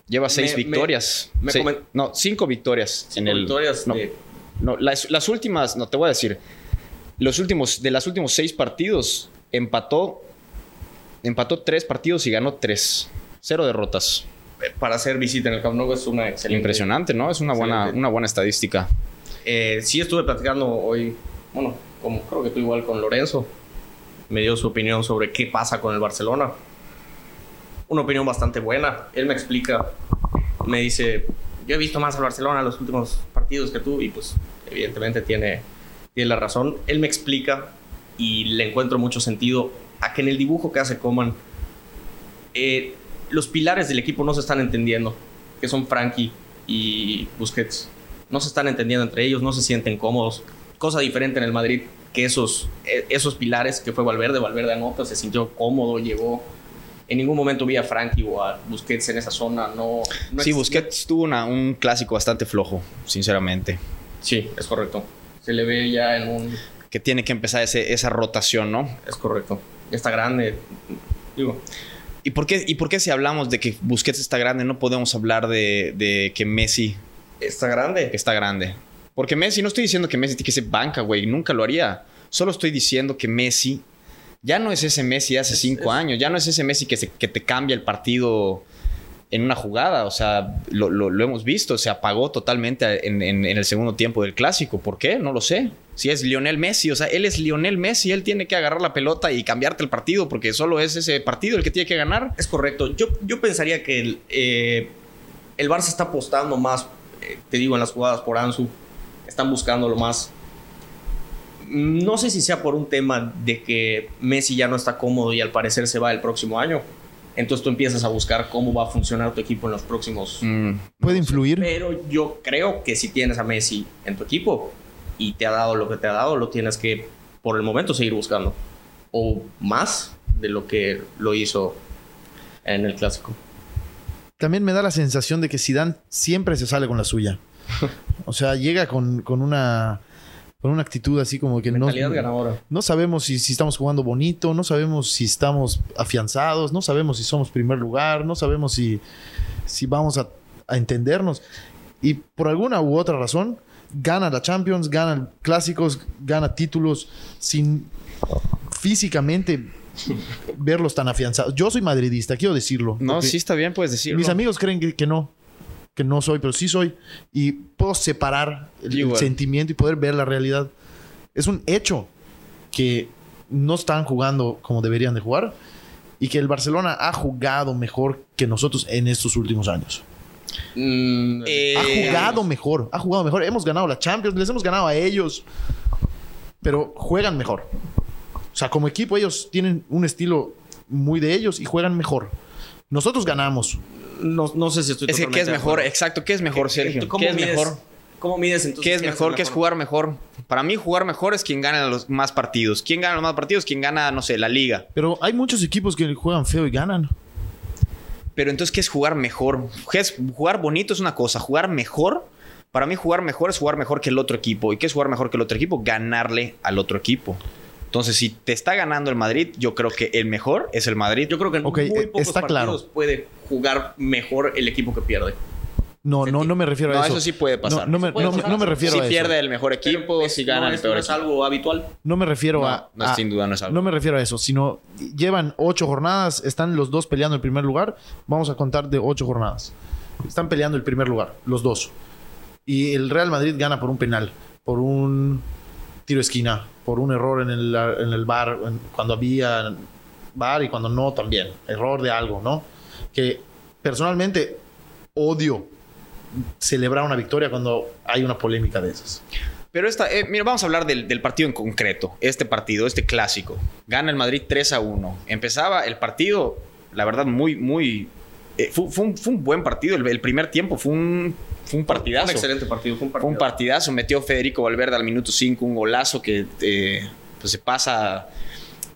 Lleva seis me, victorias. Me, me Sí, comen- no, cinco victorias cinco en el. victorias no, no, las, las últimas, no te voy a decir. Los últimos, de los últimos seis partidos, empató. Empató tres partidos y ganó tres. Cero derrotas. para hacer visita en el Camp Nou es una excelente. Impresionante, ¿no? Es una buena, una buena estadística. Eh, sí estuve platicando hoy, bueno, como creo que tú igual con Lorenzo. Me dio su opinión sobre qué pasa con el Barcelona. Una opinión bastante buena. Él me explica, me dice, yo he visto más al Barcelona en los últimos partidos que tú y pues evidentemente tiene, tiene la razón. Él me explica y le encuentro mucho sentido a que en el dibujo que hace Coman eh, los pilares del equipo no se están entendiendo, que son Frankie y Busquets. No se están entendiendo entre ellos, no se sienten cómodos. Cosa diferente en el Madrid que esos, eh, esos pilares que fue Valverde. Valverde anota, se sintió cómodo, llegó. En ningún momento vi a Frankie o a Busquets en esa zona. No, no sí, Busquets tuvo una- un clásico bastante flojo, sinceramente. Sí, es correcto. Se le ve ya en un. Que tiene que empezar ese- esa rotación, ¿no? Es correcto. Está grande. Digo, ¿Y por, qué, ¿Y por qué si hablamos de que Busquets está grande no podemos hablar de, de que Messi está grande. está grande? Porque Messi, no estoy diciendo que Messi tiene que ser banca, güey, nunca lo haría. Solo estoy diciendo que Messi ya no es ese Messi de hace Es- cinco es- años, ya no es ese Messi que, se- que te cambia el partido en una jugada. O sea, lo, hemos visto, se apagó totalmente en, en- en el segundo tiempo del clásico. ¿Por qué? No lo sé. Si es Lionel Messi, o sea, él es Lionel Messi, él tiene que agarrar la pelota y cambiarte el partido porque solo es ese partido el que tiene que ganar. Es correcto. Yo, yo pensaría que el, eh, el Barça está apostando más, eh, te digo, en las jugadas por Ansu. Están buscándolo más. No sé si sea por un tema de que Messi ya no está cómodo y al parecer se va el próximo año. Entonces tú empiezas a buscar cómo va a funcionar tu equipo en los próximos. Mm, Puede influir. Pero yo creo que si tienes a Messi en tu equipo y te ha dado lo que te ha dado, lo tienes que por el momento seguir buscando. O más de lo que lo hizo en el clásico. También me da la sensación de que Zidane siempre se sale con la suya. O sea, llega con, con una con una actitud así como que no, ganadora. no sabemos si, si estamos jugando bonito, no sabemos si estamos afianzados, no sabemos si somos primer lugar, no sabemos si, si vamos a, a entendernos. Y por alguna u otra razón, gana la Champions, gana clásicos, gana títulos sin físicamente verlos tan afianzados. Yo soy madridista, quiero decirlo. no, sí está bien, puedes decirlo. Mis amigos creen que, que no, que no soy, pero sí soy. Y puedo separar el, sentimiento y poder ver la realidad. Es un hecho que no están jugando como deberían de jugar y que el Barcelona ha jugado mejor que nosotros en estos últimos años. Mm, Eh, Ha jugado mejor, ha jugado mejor. Hemos ganado la Champions, les hemos ganado a ellos, pero juegan mejor. O sea, como equipo ellos tienen un estilo muy de ellos y juegan mejor. Nosotros ganamos. No, no sé si estoy Es que, ¿qué es mejor? Exacto, ¿qué es mejor, ¿Qué- Sergio? cómo ¿Qué es mides- mejor? ¿Cómo mides entonces? ¿Qué es mejor? ¿Qué es jugar mejor? Para mí, jugar mejor es quien gana los más partidos. ¿Quién gana los más partidos? Quien gana, no sé, la liga. Pero hay muchos equipos que juegan feo y ganan. Pero entonces, ¿qué es jugar mejor? ¿Qué es- jugar bonito es una cosa. Jugar mejor, para mí, jugar mejor es jugar mejor que el otro equipo. ¿Y qué es jugar mejor que el otro equipo? Ganarle al otro equipo. Entonces, si te está ganando el Madrid, yo creo que el mejor es el Madrid. Yo creo que en muy eh, pocos está claro. partidos puede jugar mejor el equipo que pierde. No, no, no me refiero a No, eso. eso sí puede pasar. No, no me, Puede no me- pasar. no me refiero si a eso. pierde el mejor equipo, es- si gana no, el es- peor no es algo habitual. No me refiero No, a, no, a- sin duda no es algo. No me refiero a eso, sino llevan ocho jornadas, están los dos peleando el primer lugar. Vamos a contar de ocho jornadas. Están peleando el primer lugar, los dos. Y el Real Madrid gana por un penal, por un tiro de esquina, por un error en el, en el bar, en- cuando había bar y cuando no también. Error de algo, ¿no? Que personalmente odio celebrar una victoria cuando hay una polémica de esas. Pero esta, eh, mira, vamos a hablar del, del partido en concreto. Este partido, este clásico. Gana el Madrid 3 a 1. Empezaba el partido, la verdad, muy, muy. eh, fue, fue un, fue un buen partido. El, el primer tiempo fue un, fue un Fue partidazo. un excelente partido. Fue un Fue partido. un partidazo. Metió Federico Valverde al minuto 5 un golazo que eh, pues se pasa,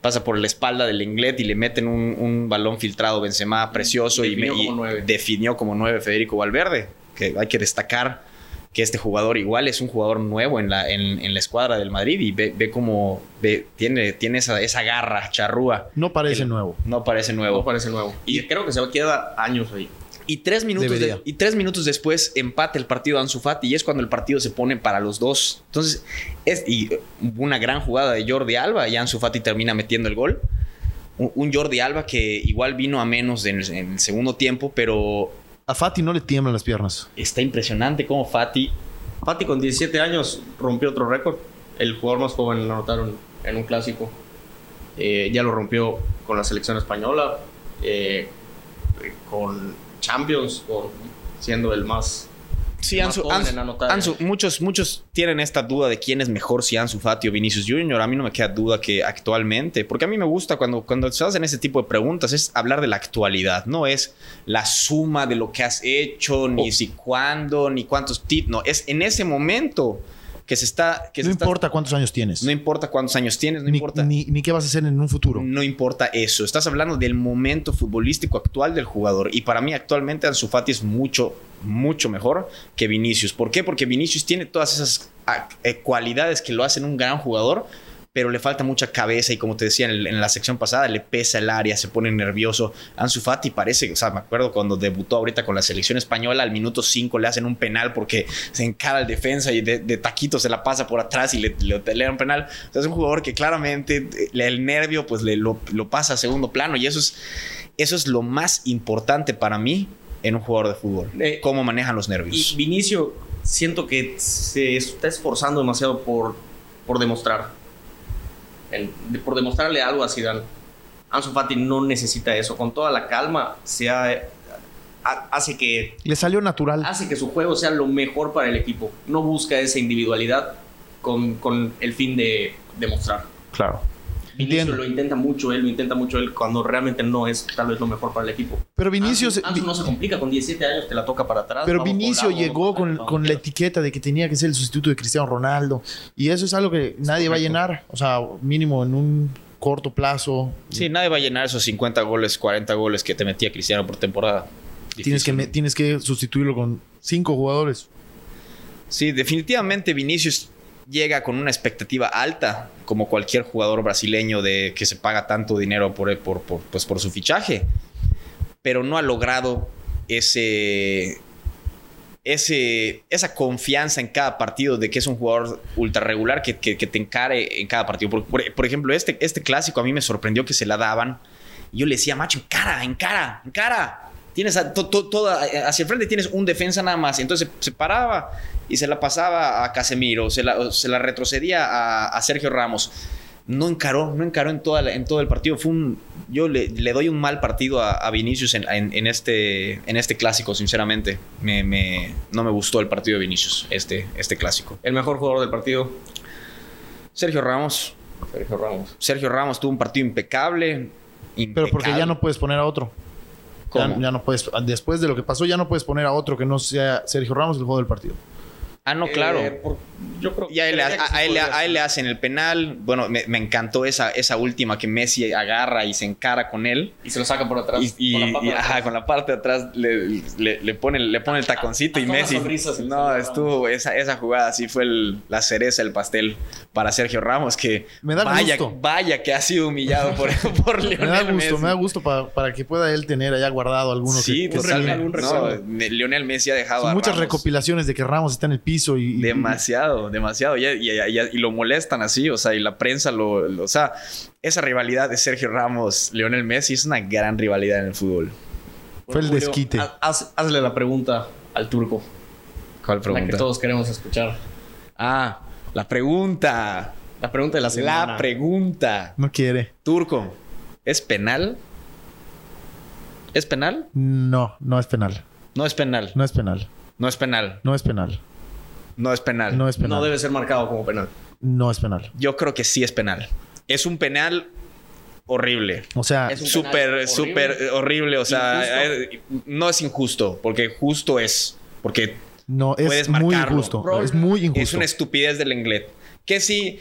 pasa por la espalda del Inglés y le meten un, un balón filtrado Benzema precioso y, Definió y como nueve. definió como nueve Federico Valverde. Que hay que destacar que este jugador igual es un jugador nuevo en la, en, en la escuadra del Madrid y ve, ve como ve, tiene, tiene esa, esa garra charrúa. No parece El- nuevo. No parece nuevo. No parece nuevo. Y creo que se queda años ahí. Y tres, minutos de- y tres minutos después empate el partido de Ansu Fati y es cuando el partido se pone para los dos. Entonces, es y eh, una gran jugada de Jordi Alba y Ansu Fati termina metiendo el gol. Un, un Jordi Alba que igual vino a menos en, en el segundo tiempo, pero A Fati no le tiemblan las piernas. está impresionante cómo Fati... Fati con 17 años rompió otro récord. El jugador más joven en anotar un- en un clásico. Eh, ya lo rompió con la selección española. eh, con Champions, con- siendo el más... Sí, Ansu, joven Ansu- en anotar. Ansu- muchos, muchos tienen esta duda de quién es mejor, si Ansu Fati o Vinicius Junior. A mí no me queda duda que actualmente, porque a mí me gusta cuando, cuando se hacen ese tipo de preguntas, es hablar de la actualidad, no es la suma de lo que has hecho, ni Oh. si cuándo, ni cuántos títulos. No, es en ese momento que se está... Que no se está- importa cuántos años tienes. no importa cuántos años tienes, no ni, importa... ni- ni qué vas a hacer en un futuro. No importa eso. Estás hablando del momento futbolístico actual del jugador. Y para mí, actualmente, Ansu Fati es mucho, mucho mejor que Vinicius. ¿Por qué? Porque Vinicius tiene todas esas ah, eh, cualidades que lo hacen un gran jugador, pero le falta mucha cabeza. Y como te decía en, el- en la sección pasada, le pesa el área, se pone nervioso. Ansu Fati parece, o sea, me acuerdo cuando debutó ahorita con la selección española, al minuto 5 le hacen un penal porque se encara al defensa y de, de taquito se la pasa por atrás y le, le, le dan un penal. O sea, es un jugador que claramente eh, el nervio pues le, lo, lo pasa a segundo plano y eso es, eso es lo más importante para mí en un jugador de fútbol. Eh, cómo manejan los Y nervios. Vinicio, siento que se está esforzando demasiado por, por demostrar. El- de- por demostrarle algo a Zidane. Ansu Fati no necesita eso. Con toda la calma, se ha- ha- hace que Le salió natural. hace que su juego sea lo mejor para el equipo. No busca esa individualidad con, con el fin de demostrar. Claro. Vinicio Entiendo. lo intenta mucho él, lo intenta mucho él cuando realmente no es tal vez lo mejor para el equipo. Pero Vinicius, Ansu, Ansu no se complica, con 17 años te la toca para atrás. pero lado, llegó con, con la etiqueta de que tenía que ser el sustituto de Cristiano Ronaldo. Y eso es algo que nadie va a llenar. O sea, mínimo en un corto plazo. Sí, nadie va a llenar esos 50 goles, 40 goles que te metía Cristiano por temporada. Tienes que, tienes que sustituirlo con cinco jugadores. Sí, definitivamente Vinicius llega con una expectativa alta, como cualquier jugador brasileño de que se paga tanto dinero por, por, por, pues por su fichaje, pero no ha logrado ese, ese, esa confianza en cada partido de que es un jugador ultra regular que, que, que te encare en cada partido. Por, por- ejemplo, este, este clásico a mí me sorprendió que se la daban. Y yo le decía, macho, encara, encara, encara. Tienes a- to- to- toda, hacia el frente tienes un defensa nada más. Entonces se paraba y se la pasaba a Casemiro, se la, se la retrocedía a, a Sergio Ramos. No encaró, no encaró en, toda la- en todo el partido. Fue un, yo le, le doy un mal partido a, a Vinicius en, en- en este, en este clásico, sinceramente. Me, me- no me gustó el partido de Vinicius, este, este clásico. El mejor jugador del partido, Sergio Ramos. Sergio Ramos. Sergio Ramos tuvo un partido impecable. Pero porque ya no puedes poner a otro. Ya, ¿Cómo? ya no puedes. Después de lo que pasó, ya no puedes poner a otro que no sea Sergio Ramos el juego del partido. Ah, no, claro. Eh, por- yo creo Y a él, le- a él a él hacen el penal. Bueno, me, me encantó esa, esa última que Messi agarra y se encara con él. Y se lo saca por atrás. Y, y- con la y, ajá, atrás. con la parte de atrás le, le, le pone, le pone el taconcito y Messi. No, estuvo. Esa, esa jugada sí fue el- la cereza del pastel para Sergio Ramos. Que Me da vaya, gusto. vaya que ha sido humillado por, por Me Lionel da gusto, Messi. me da gusto para, para que pueda él tener allá guardado alguno. Sí, que, que totalmente. un No, Lionel Messi ha dejado Son a muchas Ramos recopilaciones de que Ramos está en el piso y... y- Demasiado, demasiado. Y, y- y- y lo molestan así, o sea, y la prensa lo, lo- O sea, esa rivalidad de Sergio Ramos, Lionel Messi es una gran rivalidad en el fútbol. Fue el Julio, desquite. haz- haz- hazle la pregunta al turco. ¿Cuál La pregunta? que todos queremos escuchar. Ah, la pregunta. La pregunta de la semana. La pregunta. No quiere. Turco, ¿es penal? ¿Es penal? No, no es penal. No es penal. No es penal. No es penal. No es penal. No es penal. No es penal. no debe ser marcado como penal. No es penal. Yo creo que sí es penal. Es un penal horrible. O sea, Es súper, súper horrible. horrible. O sea, Injusto. eh, no es injusto, porque justo es. Porque no es puedes muy marcarlo. injusto. Bro, es muy es injusto. una estupidez del Lenglet. Que si,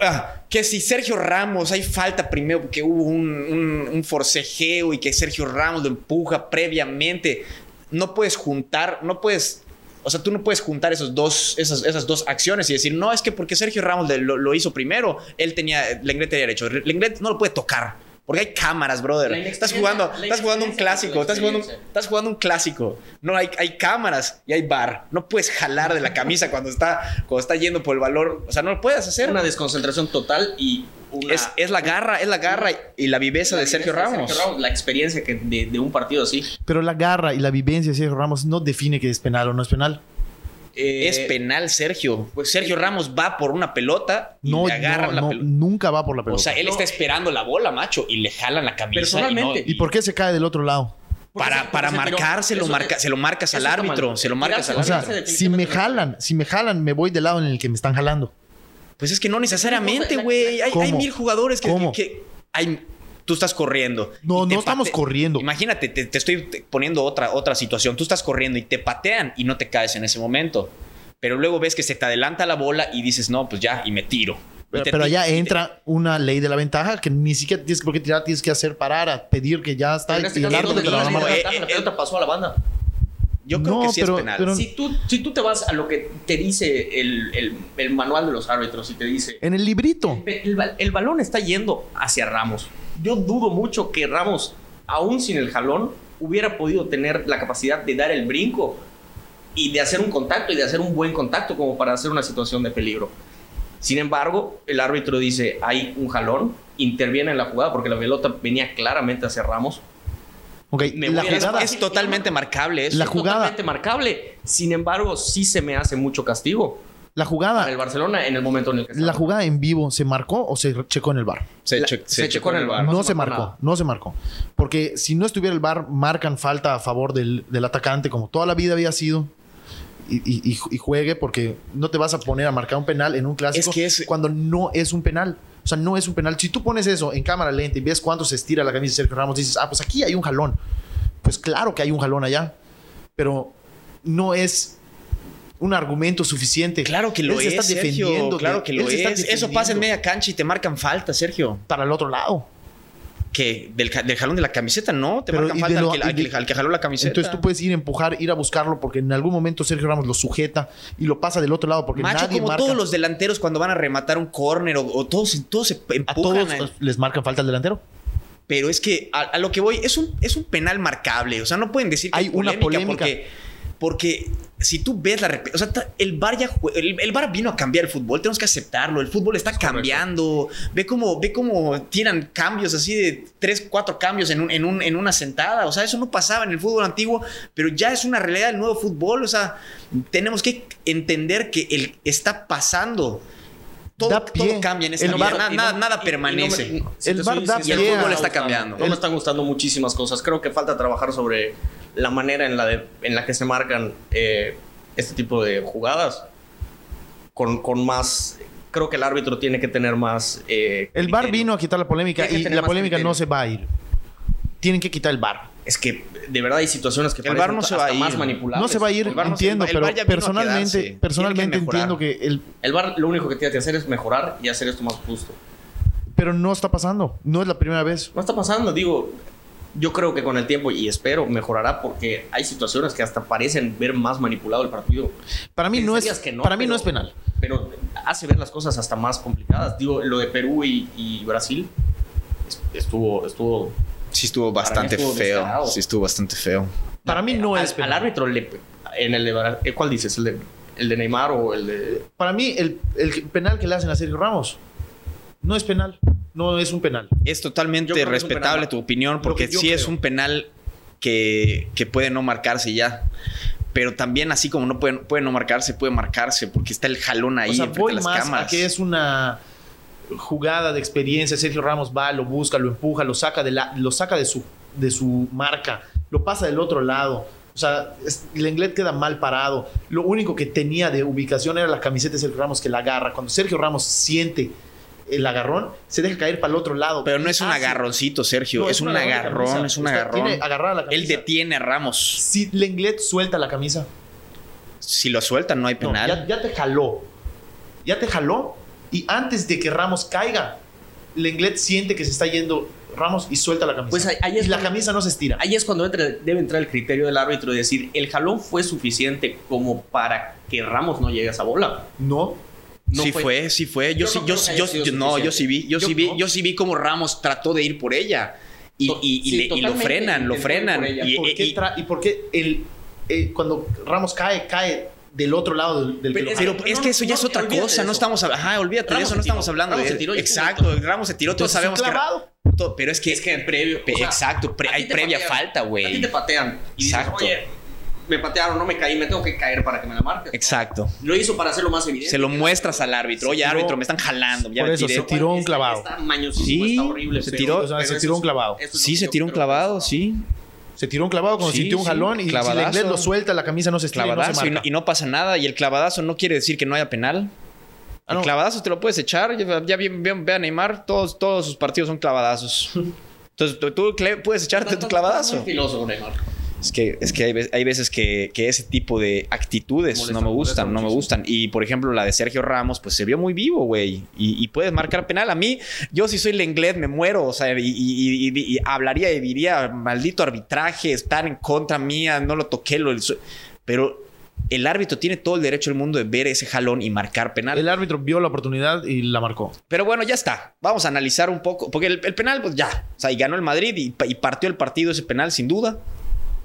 ah, que si Sergio Ramos hay falta primero, que hubo un, un- un forcejeo y que Sergio Ramos lo empuja previamente. No puedes juntar, no puedes. O sea, tú no puedes juntar esos dos, esas, esas dos acciones y decir, no, es que porque Sergio Ramos lo, lo hizo primero, él tenía, Lenglet tenía derecho. Lenglet no lo puede tocar. Porque hay cámaras, brother. Estás jugando, estás jugando un clásico, estás jugando, estás jugando un clásico. No hay, hay cámaras y hay bar. No puedes jalar de la camisa cuando está, cuando está yendo por el valor. O sea, no lo puedes hacer. Una desconcentración total y una... es, es la garra, es la garra y la viveza la de Sergio viveza de. Sergio Ramos, La experiencia que de, de un partido así. Pero la garra y la vivencia de Sergio Ramos no define que es penal o no es penal. Eh, Es penal, Sergio. pues, Sergio eh, Ramos va por una pelota y No, le agarran no, la no, pelota. nunca va por la pelota. O sea, él No. está esperando la bola, macho, y le jalan la camisa. Personalmente. y no- ¿Y por qué se cae del otro lado? para se- para porque se tiró. marcar, se lo, Eso- marca, se lo marcas al árbitro. Se lo marcas al O árbitro. sea, si me jalan, si me jalan, me voy del lado en el que me están jalando. Pues es que no necesariamente, La- güey. Hay, hay mil jugadores que, ¿Cómo? que- hay, tú estás corriendo. No, no estamos corriendo. Imagínate, te, te estoy poniendo otra, otra situación. Tú estás corriendo y te patean y no te caes en ese momento. Pero luego ves que se te adelanta la bola y dices, no, pues ya, y me tiro. Pero, te pero allá entra una ley de la ventaja que ni siquiera tienes por qué tirar, tienes que hacer parar a pedir que ya está. En este y el árbitro te la va a tenía mandar. eh, la eh, pelota pasó a la banda. Yo creo No, que sí pero- es penal. pero- Si tú, si tú te vas a lo que te dice el, el- el manual de los árbitros y te dice En el librito. el balón está yendo hacia Ramos. Yo dudo mucho que Ramos, aún sin el jalón, hubiera podido tener la capacidad de dar el brinco y de hacer un contacto y de hacer un buen contacto como para hacer una situación de peligro. Sin embargo, el árbitro dice, hay un jalón, interviene en la jugada porque la pelota venía claramente hacia Ramos. Ok, Me la jugada. es totalmente marcable. La Es jugada- totalmente marcable. Sin embargo, sí se me hace mucho castigo La para el jugada. Barcelona en el momento en el que La jugada en vivo se marcó o se checó en el bar. se, la- che- se checó en el VAR. No, No se se marcó, nada. no se marcó. Porque si no estuviera el bar, marcan falta a favor del, del atacante, como toda la vida había sido. Y, y- y- y juegue, porque no te vas a poner a marcar un penal en un clásico Es que es- cuando no es un penal. O sea, no es un penal. Si tú pones eso en cámara lenta y ves cuánto se estira la camisa de Sergio Ramos, dices, ah, pues aquí hay un jalón. Pues claro que hay un jalón allá. Pero no es un argumento suficiente. Claro que lo Él se es, está Sergio. defendiendo, Claro que lo es. Eso pasa en media cancha y te marcan falta, Sergio. Para el otro lado. Que del, ja- del jalón de la camiseta, no. Te Pero, marcan falta al que, al y de- que- al que jaló la camiseta. Entonces tú puedes ir a empujar, ir a buscarlo, porque en algún momento Sergio Ramos lo sujeta y lo pasa del otro lado, porque Macho, nadie como marca. todos los delanteros cuando van a rematar un córner o, o todos, todos se a empujan. todos a- les marcan falta al delantero. Pero es que a, a lo que voy, es un, es un penal marcable. O sea, no pueden decir que Hay una polémica. Porque, porque si tú ves la... O sea, el VAR ya el, el VAR vino a cambiar el fútbol. Tenemos que aceptarlo. El fútbol está cambiando. Ve cómo, ve cómo tiran cambios así de tres, cuatro cambios en, un- en, un- en una sentada. O sea, eso no pasaba en el fútbol antiguo, pero ya es una realidad del nuevo fútbol. O sea, tenemos que entender que el, está pasando. Todo, Da pie. todo cambia en esta El vida. Nada, Y nada, no- nada y- y permanece. no me- si El soy da pie a- está cambiando. No me están gustando muchísimas cosas. Creo que falta trabajar sobre la manera en la, de- en la que se marcan eh, este tipo de jugadas. Con, con más... Creo que el árbitro tiene que tener más... eh, El VAR criterio. vino a quitar la polémica y la polémica criterio. no se va a ir. Tienen que quitar el VAR. Es que de verdad hay situaciones que El VAR no se va a hasta más ir. manipulables. No se va a ir, El VAR no se- entiendo, el pero personalmente, quedarse. personalmente que entiendo que el, El VAR lo único que tiene que hacer es mejorar y hacer esto más justo. pero no está pasando. No es la primera vez. No está pasando, digo. Yo creo que con el tiempo, y espero, mejorará porque hay situaciones que hasta parecen ver más manipulado el partido. Para mí no es, Pensarías que no, para mí pero- no es penal. Pero hace ver las cosas hasta más complicadas. Digo, lo de Perú y, y Brasil es- estuvo, estuvo Sí estuvo bastante estuvo feo. descarado. Sí estuvo bastante feo. Para mí no al, es al penal. árbitro le, en el de eh, ¿cuál dices? ¿El de, el de Neymar o el de Para mí el, el penal que le hacen a Sergio Ramos no es penal. No es un penal. Es totalmente respetable tu opinión porque sí es un penal que, que puede no marcarse ya. Pero también así como no puede, puede no marcarse, puede marcarse porque está el jalón ahí o sea, enfrente voy de las más cámaras. a que es una jugada de experiencia. Sergio Ramos va, lo busca, lo empuja, lo saca de, la, lo saca de, su, de su marca, lo pasa del otro lado. O sea, inglés queda mal parado. Lo único que tenía de ubicación era la camiseta de Sergio Ramos que la agarra. Cuando Sergio Ramos siente el agarrón, se deja caer para el otro lado. Pero no es un Hace- agarroncito, Sergio. No, es, un agarrón, es un agarrón. Tiene agarrada la camisa. Él detiene a Ramos. Si Lenglet suelta la camisa, Si lo sueltan, no hay no, penal. ya, ya te jaló. Ya te jaló. Y antes de que Ramos caiga, Lenglet siente que se está yendo Ramos y suelta la camisa. Pues ahí- ahí es y la cuando- camisa no se estira. Ahí es cuando debe entrar el criterio del árbitro y decir, el jalón fue suficiente como para que Ramos no llegue a esa bola. No. No sí fue, sí fue. Yo, Yo sí, no yo, yo, no, yo sí vi, yo, sí vi, no. yo sí vi cómo Ramos trató de ir por ella. Y, To- y- y sí, le- y lo frenan, lo frenan. por. Y, ¿Por qué y- tra- ¿Y por qué el, eh, cuando Ramos cae, cae del otro lado del, del Pero es- no, que eso ya no, es otra cosa, no estamos hab- ajá, olvídate de eso, no estamos hablando Ramos de se tiró y Exacto, punto. Ramos se tiró, todos sabemos que pero es que, Es que en previo... o sea, exacto, pre- hay previa patean, falta, A ti güey. te patean y dices, Exacto. oye, me patearon, no me caí, me tengo que caer para que me la marques. Exacto. Lo hizo para hacerlo más evidente. Se lo muestras al árbitro. Oye, árbitro, me están jalando. Ya Por me eso, tiré. se tiró un Está- clavado. Está mañosísimo, Sí, está horrible. se pero- tiró- o sea, se tiró un clavado. es- Sí, se tiró un clavado, sí. Se tiró un clavado cuando Sí, sintió un sí. jalón y si Clavadazo. Lenglet lo suelta, la camisa no se estira y no se Clavadazo y no, marca. y no pasa nada. Y el clavadazo no quiere decir que no haya penal. Ah, El no. clavadazo te lo puedes echar. Ya, ya ve, ve a Neymar, todos, todos sus partidos son clavadazos. Entonces tú, puedes echarte tu clavadazo. muy filoso, Neymar. Es que, es que hay, hay veces que, que ese tipo de actitudes Molesta, no me molesta gustan, no me gustan. Y por ejemplo, la de Sergio Ramos, pues se vio muy vivo, güey. Y, y puedes marcar penal. A mí, yo si soy Lenglet, me muero. O sea, y, y- y- y hablaría y diría, maldito arbitraje, estar en contra mía, no lo toqué. Lo, pero el árbitro tiene todo el derecho del mundo de ver ese jalón y marcar penal. El árbitro vio la oportunidad y la marcó. Pero bueno, ya está. Vamos a analizar un poco. Porque el, el penal, pues ya. O sea, y ganó el Madrid y, y partió el partido ese penal, sin duda.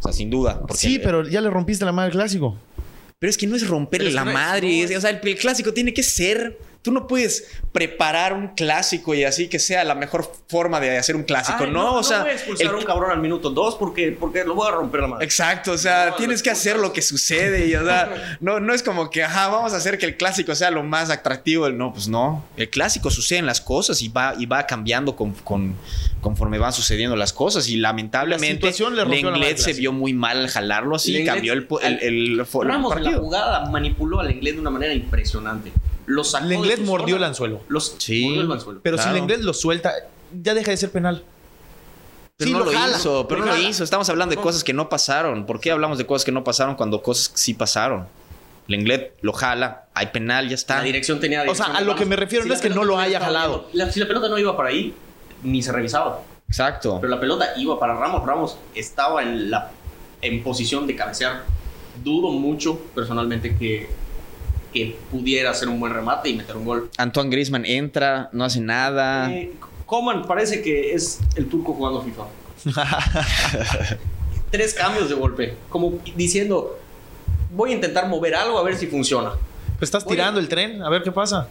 O sea, sin duda. porque Sí, el- pero ya le rompiste la madre al clásico. Pero es que no es romperle la no madre. es- es- O sea, el, el clásico tiene que ser. Tú no puedes preparar un clásico y así que sea la mejor forma de hacer un clásico. Ay, no, o sea. voy a expulsar el- un cabrón al minuto dos porque, porque lo voy a romper la madre. Exacto, o sea, No, tienes que hacer lo que sucede y, o sea, no, no es como que, ajá, vamos a hacer que el clásico sea lo más atractivo. No, pues no. El clásico suceden las cosas y va, y va cambiando con, con- conforme van sucediendo las cosas y lamentablemente La situación le rompió la madre Lenglet se vio muy mal al jalarlo así y Lenglet- cambió el, el, el- el en la jugada manipuló al inglés de una manera impresionante. Lo sacó de Lenglet su mordió zona. el anzuelo. Los, Sí. mordió el anzuelo. Pero Claro. si Lenglet lo suelta, ya deja de ser penal. Pero Sí, no lo, jala, hizo, pero lo no lo hizo. Estamos hablando de cosas que no pasaron. ¿Por qué hablamos de cosas que no pasaron cuando cosas sí pasaron? Lenglet lo jala, hay penal, ya está. La dirección tenía O sea, dirección a lo que me refiero no es que no lo haya jalado. la- si la pelota no iba para ahí, ni se revisaba. Exacto. Pero la pelota iba para Ramos. Ramos estaba en, la, en posición de cabecear. Dudo mucho, personalmente, que, que pudiera hacer un buen remate y meter un gol. Antoine Griezmann entra, no hace nada. Eh, Coman parece que es el turco jugando FIFA. Tres cambios de golpe. Como diciendo, voy a intentar mover algo a ver si funciona. Pues estás tirando el tren, a ver qué pasa.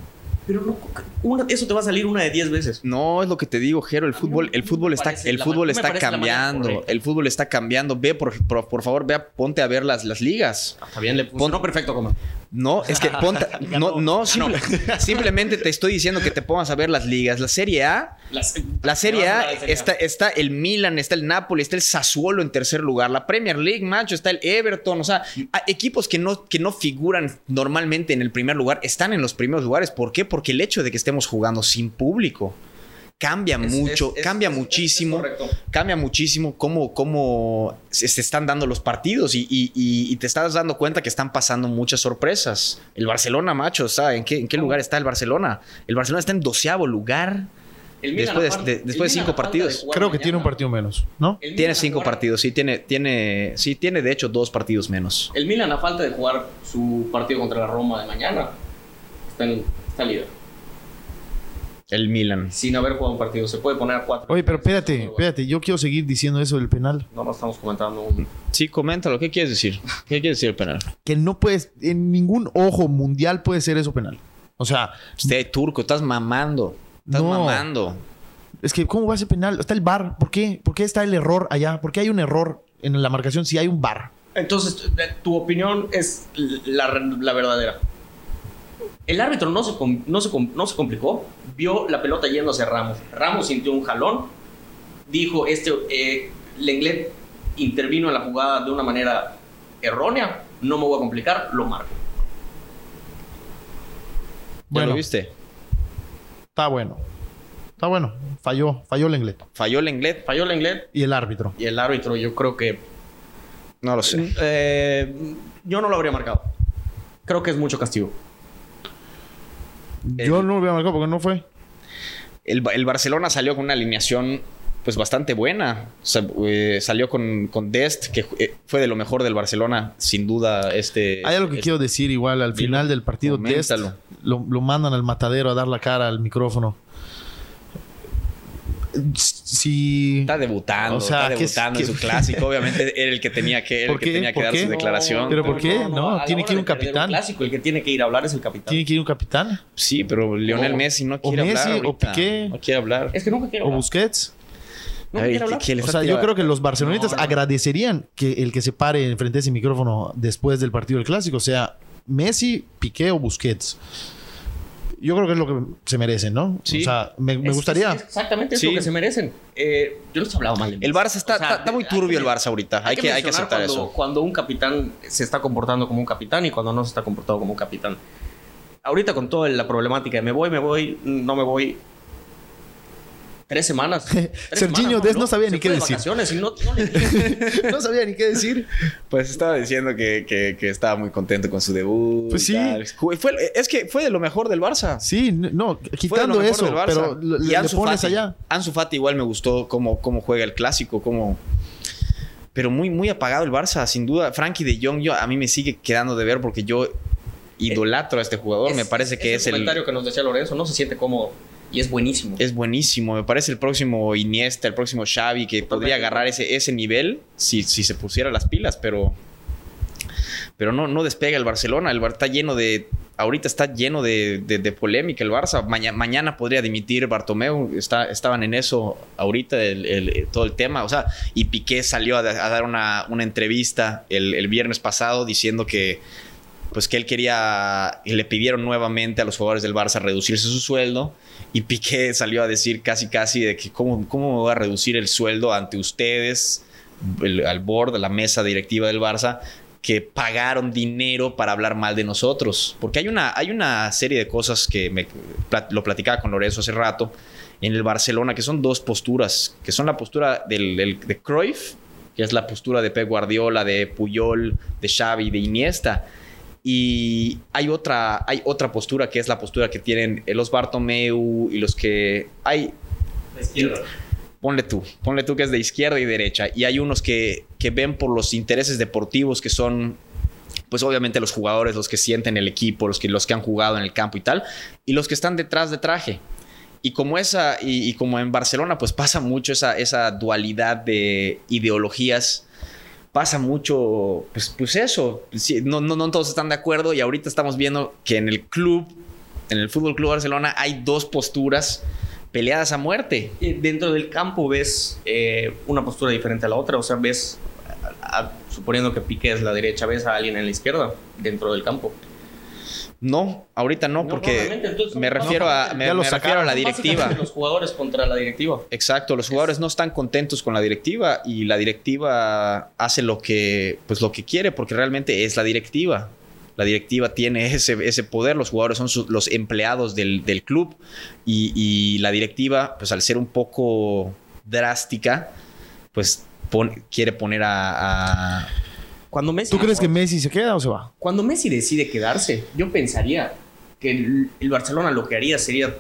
Pero no, una- eso te va a salir una de diez veces. No, es lo que te digo, Jero. El fútbol, el fútbol está, el fútbol está cambiando. El fútbol está cambiando. Ve, por, por, por favor, ve, a- ponte a ver las, las ligas. Está bien, le funcionó perfecto, Coman. No, es que ponte, no, no, simple- simplemente te estoy diciendo que te pongas a ver las ligas. La Serie A, la Serie A está, está el Milan, está el Napoli, está el Sassuolo en tercer lugar. La Premier League, macho, está el Everton. O sea, hay equipos que no, que no figuran normalmente en el primer lugar están en los primeros lugares. ¿Por qué? Porque el hecho de que estemos jugando sin público cambia Es- mucho, es- es- cambia es- es- es muchísimo, correcto. cambia muchísimo cómo, cómo se, se están dando los partidos y, y- y- y te estás dando cuenta que están pasando muchas sorpresas. El Barcelona, macho, ¿sabes? ¿En qué, en qué lugar está el Barcelona? El Barcelona está en doceavo lugar. El Milan, Después de- después de cinco partidos. Creo que tiene un partido menos, ¿no? el Tiene Milan cinco jugar- partidos, sí, tiene, tiene, sí, tiene de hecho dos partidos menos. El Milan, a falta de jugar su partido contra la Roma de mañana, está, en, está líder. El Milan. Sin haber jugado un partido. Se puede poner a cuatro. Oye, pero espérate, espérate, yo quiero seguir diciendo eso del penal. No, no estamos comentando un... Sí, coméntalo. ¿Qué quieres decir? ¿Qué quieres decir el penal? Que no puedes, en ningún ojo mundial puede ser eso penal. O sea, Usted, turco, estás mamando. Estás No. mamando. es que, ¿cómo va a ser penal? Está el bar. ¿Por qué? ¿Por qué está el error allá? ¿Por qué hay un error en la marcación si hay un bar? Entonces, tu opinión es la, la verdadera. El árbitro no se, no, se no se complicó. Vio la pelota yendo hacia Ramos. Ramos sintió un jalón. Dijo, este eh, Lenglet intervino en la jugada de una manera errónea. No me voy a complicar, lo marco. ¿Ya Bueno, lo viste? está bueno. Está bueno. Falló, falló el Lenglet. Falló el Lenglet. Falló Lenglet Y el árbitro. y el árbitro yo creo que... No lo sé. eh, yo no lo habría marcado. Creo que es mucho castigo. Yo no lo hubiera marcado porque no fue. El, el Barcelona salió con una alineación pues bastante buena. O sea, eh, salió con, con Dest, que eh, fue de lo mejor del Barcelona, sin duda. Este, Hay algo que este- quiero decir igual al final del partido. Dest coméntalo. lo, lo mandan al matadero a dar la cara al micrófono. Si... Está debutando, O sea, está ¿qué es- debutando en su clásico. Obviamente era el que tenía que, el ¿Por que tenía que ¿Por dar qué? su declaración. ¿Pero por qué? No, tiene que ir un capitán. clásico, el que tiene que ir a hablar es el capitán. Tiene que ir un capitán. Sí, pero Lionel O- Messi no o quiere Messi, hablar. o. Piqué. No quiere hablar. Es que nunca quiere O hablar. Busquets. Nunca Ay, quiere ¿qué- hablar. qué le O sea, yo creo que los barcelonistas No, no. agradecerían que el que se pare enfrente de ese micrófono después del partido del clásico sea Messi, Piqué o Busquets. Yo creo que es lo que se merecen, ¿no? Sí. O sea, me, gustaría. es- es exactamente es Sí. lo que se merecen. Eh, yo no estoy hablando mal de El. Barça está, O sea, está- está muy que turbio el Barça ahorita. Hay, que, hay que aceptar cuando, eso. Cuando un capitán se está comportando como un capitán y cuando no se está comportando como un capitán. Ahorita con toda la problemática de me voy, me voy, no me voy. Tres semanas. Tres Serginho semanas, Dest no sabía ni qué de decir. no- no le dije. no sabía ni qué decir. Pues estaba diciendo que, que- que estaba muy contento con su debut. Pues sí. Fue- es que fue de lo mejor del Barça. Sí, no, Fue de quitando lo mejor eso, del Barça. pero le, Y le Ansu pones Fati. allá. Ansu Fati igual me gustó cómo, cómo juega el clásico, cómo... Pero muy, muy apagado el Barça, sin duda. Frankie de Jong, yo, a mí me sigue quedando de ver porque yo idolatro a este jugador. me parece que es, el el... comentario que nos decía Lorenzo. No se siente cómodo y es buenísimo. Es buenísimo. Me parece el próximo Iniesta, el próximo Xavi, que podría agarrar ese, ese nivel si, si se pusiera las pilas, pero... Pero no, no despega el Barcelona. El Bar está lleno de... Ahorita está lleno de, de- de polémica el Barça. Maña- mañana podría dimitir Bartomeu. Está, estaban en eso ahorita el- el- todo el tema. O sea, y Piqué salió a, a dar una, una entrevista el, el viernes pasado diciendo que pues que él quería y le pidieron nuevamente a los jugadores del Barça reducirse su sueldo y Piqué salió a decir casi casi de que cómo, cómo me voy a reducir el sueldo ante ustedes el- al board, la mesa directiva del Barça que pagaron dinero para hablar mal de nosotros. Porque hay una, hay una serie de cosas que lo platicaba con Lorenzo hace rato en el Barcelona, que son dos posturas, que son la postura del- de Cruyff, que es la postura de Pep Guardiola, de Puyol, de Xavi, de Iniesta. Y hay otra, hay otra postura que es la postura que tienen los Bartomeu y los que hay ponle tú, ponle tú que es de izquierda y derecha, y hay unos que, que ven por los intereses deportivos que son, pues obviamente los jugadores, los que sienten el equipo, los que, los que han jugado en el campo y tal, y los que están detrás de traje. Y como esa, y, y como en Barcelona, pues pasa mucho esa, esa dualidad de ideologías. Pasa mucho, pues, pues eso. No, no, no todos están de acuerdo. Y ahorita estamos viendo que en el club, en el Fútbol Club Barcelona, hay dos posturas peleadas a muerte. Dentro del campo ves eh, una postura diferente a la otra, o sea, ves, suponiendo que Piqué es la derecha, ves a alguien en la izquierda dentro del campo. No, ahorita no, No, porque me no, refiero a, me, refiero a la directiva. Los jugadores contra la directiva. Exacto, los jugadores no están contentos con la directiva y la directiva hace lo que, pues lo que quiere porque realmente es la directiva. La directiva tiene ese, ese poder, los jugadores son su- los empleados del, del club y, y la directiva, pues al ser un poco drástica, pues pon- quiere poner a, a- Cuando Messi, ¿Tú crees que Messi se queda o se va? Cuando Messi decide quedarse, yo pensaría que el, el Barcelona lo que haría sería,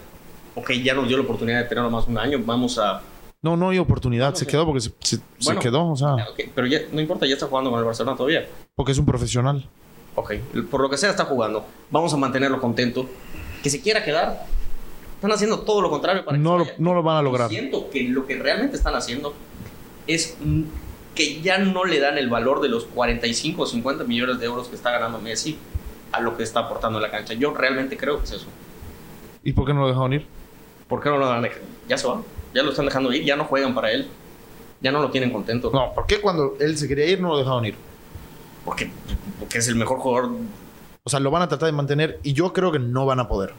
ok, ya nos dio la oportunidad de tenerlo más un año, vamos a... No, no hay oportunidad. Se quedó porque se, se- se Bueno. quedó, o sea, ok, pero ya no importa, ya está jugando con el Barcelona todavía. porque es un profesional. Ok, por lo que sea está jugando. Vamos a mantenerlo contento. Que se quiera quedar. Están haciendo todo lo contrario para que No se lo, no lo van a lograr. Siento que lo que realmente están haciendo es que ya no le dan el valor de los 45 o 50 millones de euros que está ganando Messi a lo que está aportando en la cancha. Yo realmente creo que es eso. ¿Y por qué no lo dejaron ir? ¿Por qué no lo van a dejar? Ya se va. Ya lo están dejando ir. Ya no juegan para él. Ya no lo tienen contento. No, ¿por qué cuando él se quería ir no lo dejaron ir? Porque, porque es el mejor jugador. O sea, lo van a tratar de mantener y yo creo que no van a poder.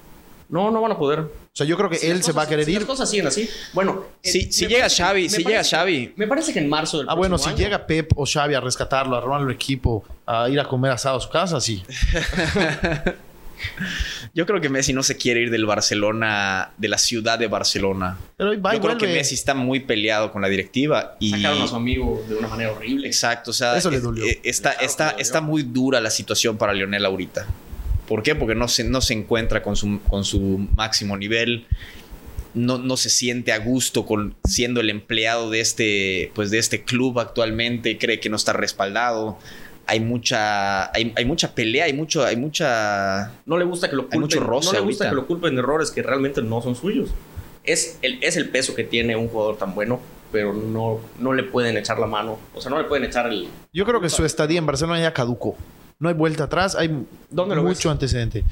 No, no van a poder. O sea, yo creo que Si él se va a querer si ir. Las cosas siguen así. Bueno, Si- eh, si me llega parece- Xavi, me si llega parece- Xavi. Me parece que en marzo del Ah, bueno, si año- llega Pep o Xavi a rescatarlo, a armarlo el equipo, a ir a comer asado a su casa, sí. Yo creo que Messi no se quiere ir del Barcelona, de la ciudad de Barcelona. Pero va Yo creo que. Messi está muy peleado con la directiva y Sacaron a su amigo de una manera horrible. exacto, o sea, Eso le dolió. eh, está, está, dolió. está muy dura la situación para Lionel ahorita. ¿Por qué? Porque no se, no se encuentra con su, con su máximo nivel. No, no se siente a gusto con siendo el empleado de este, pues de este club actualmente. Cree que no está respaldado. Hay mucha, hay, hay mucha pelea, hay mucho, hay mucha No le gusta que lo culpen. mucho roce no le gusta ahorita. que lo culpen de errores que realmente no son suyos. Es el, es el peso que tiene un jugador tan bueno, pero no, no le pueden echar la mano. O sea, no le pueden echar el. Yo creo que su estadía en Barcelona ya caducó. No hay vuelta atrás, hay ¿Dónde lo mucho antecedente.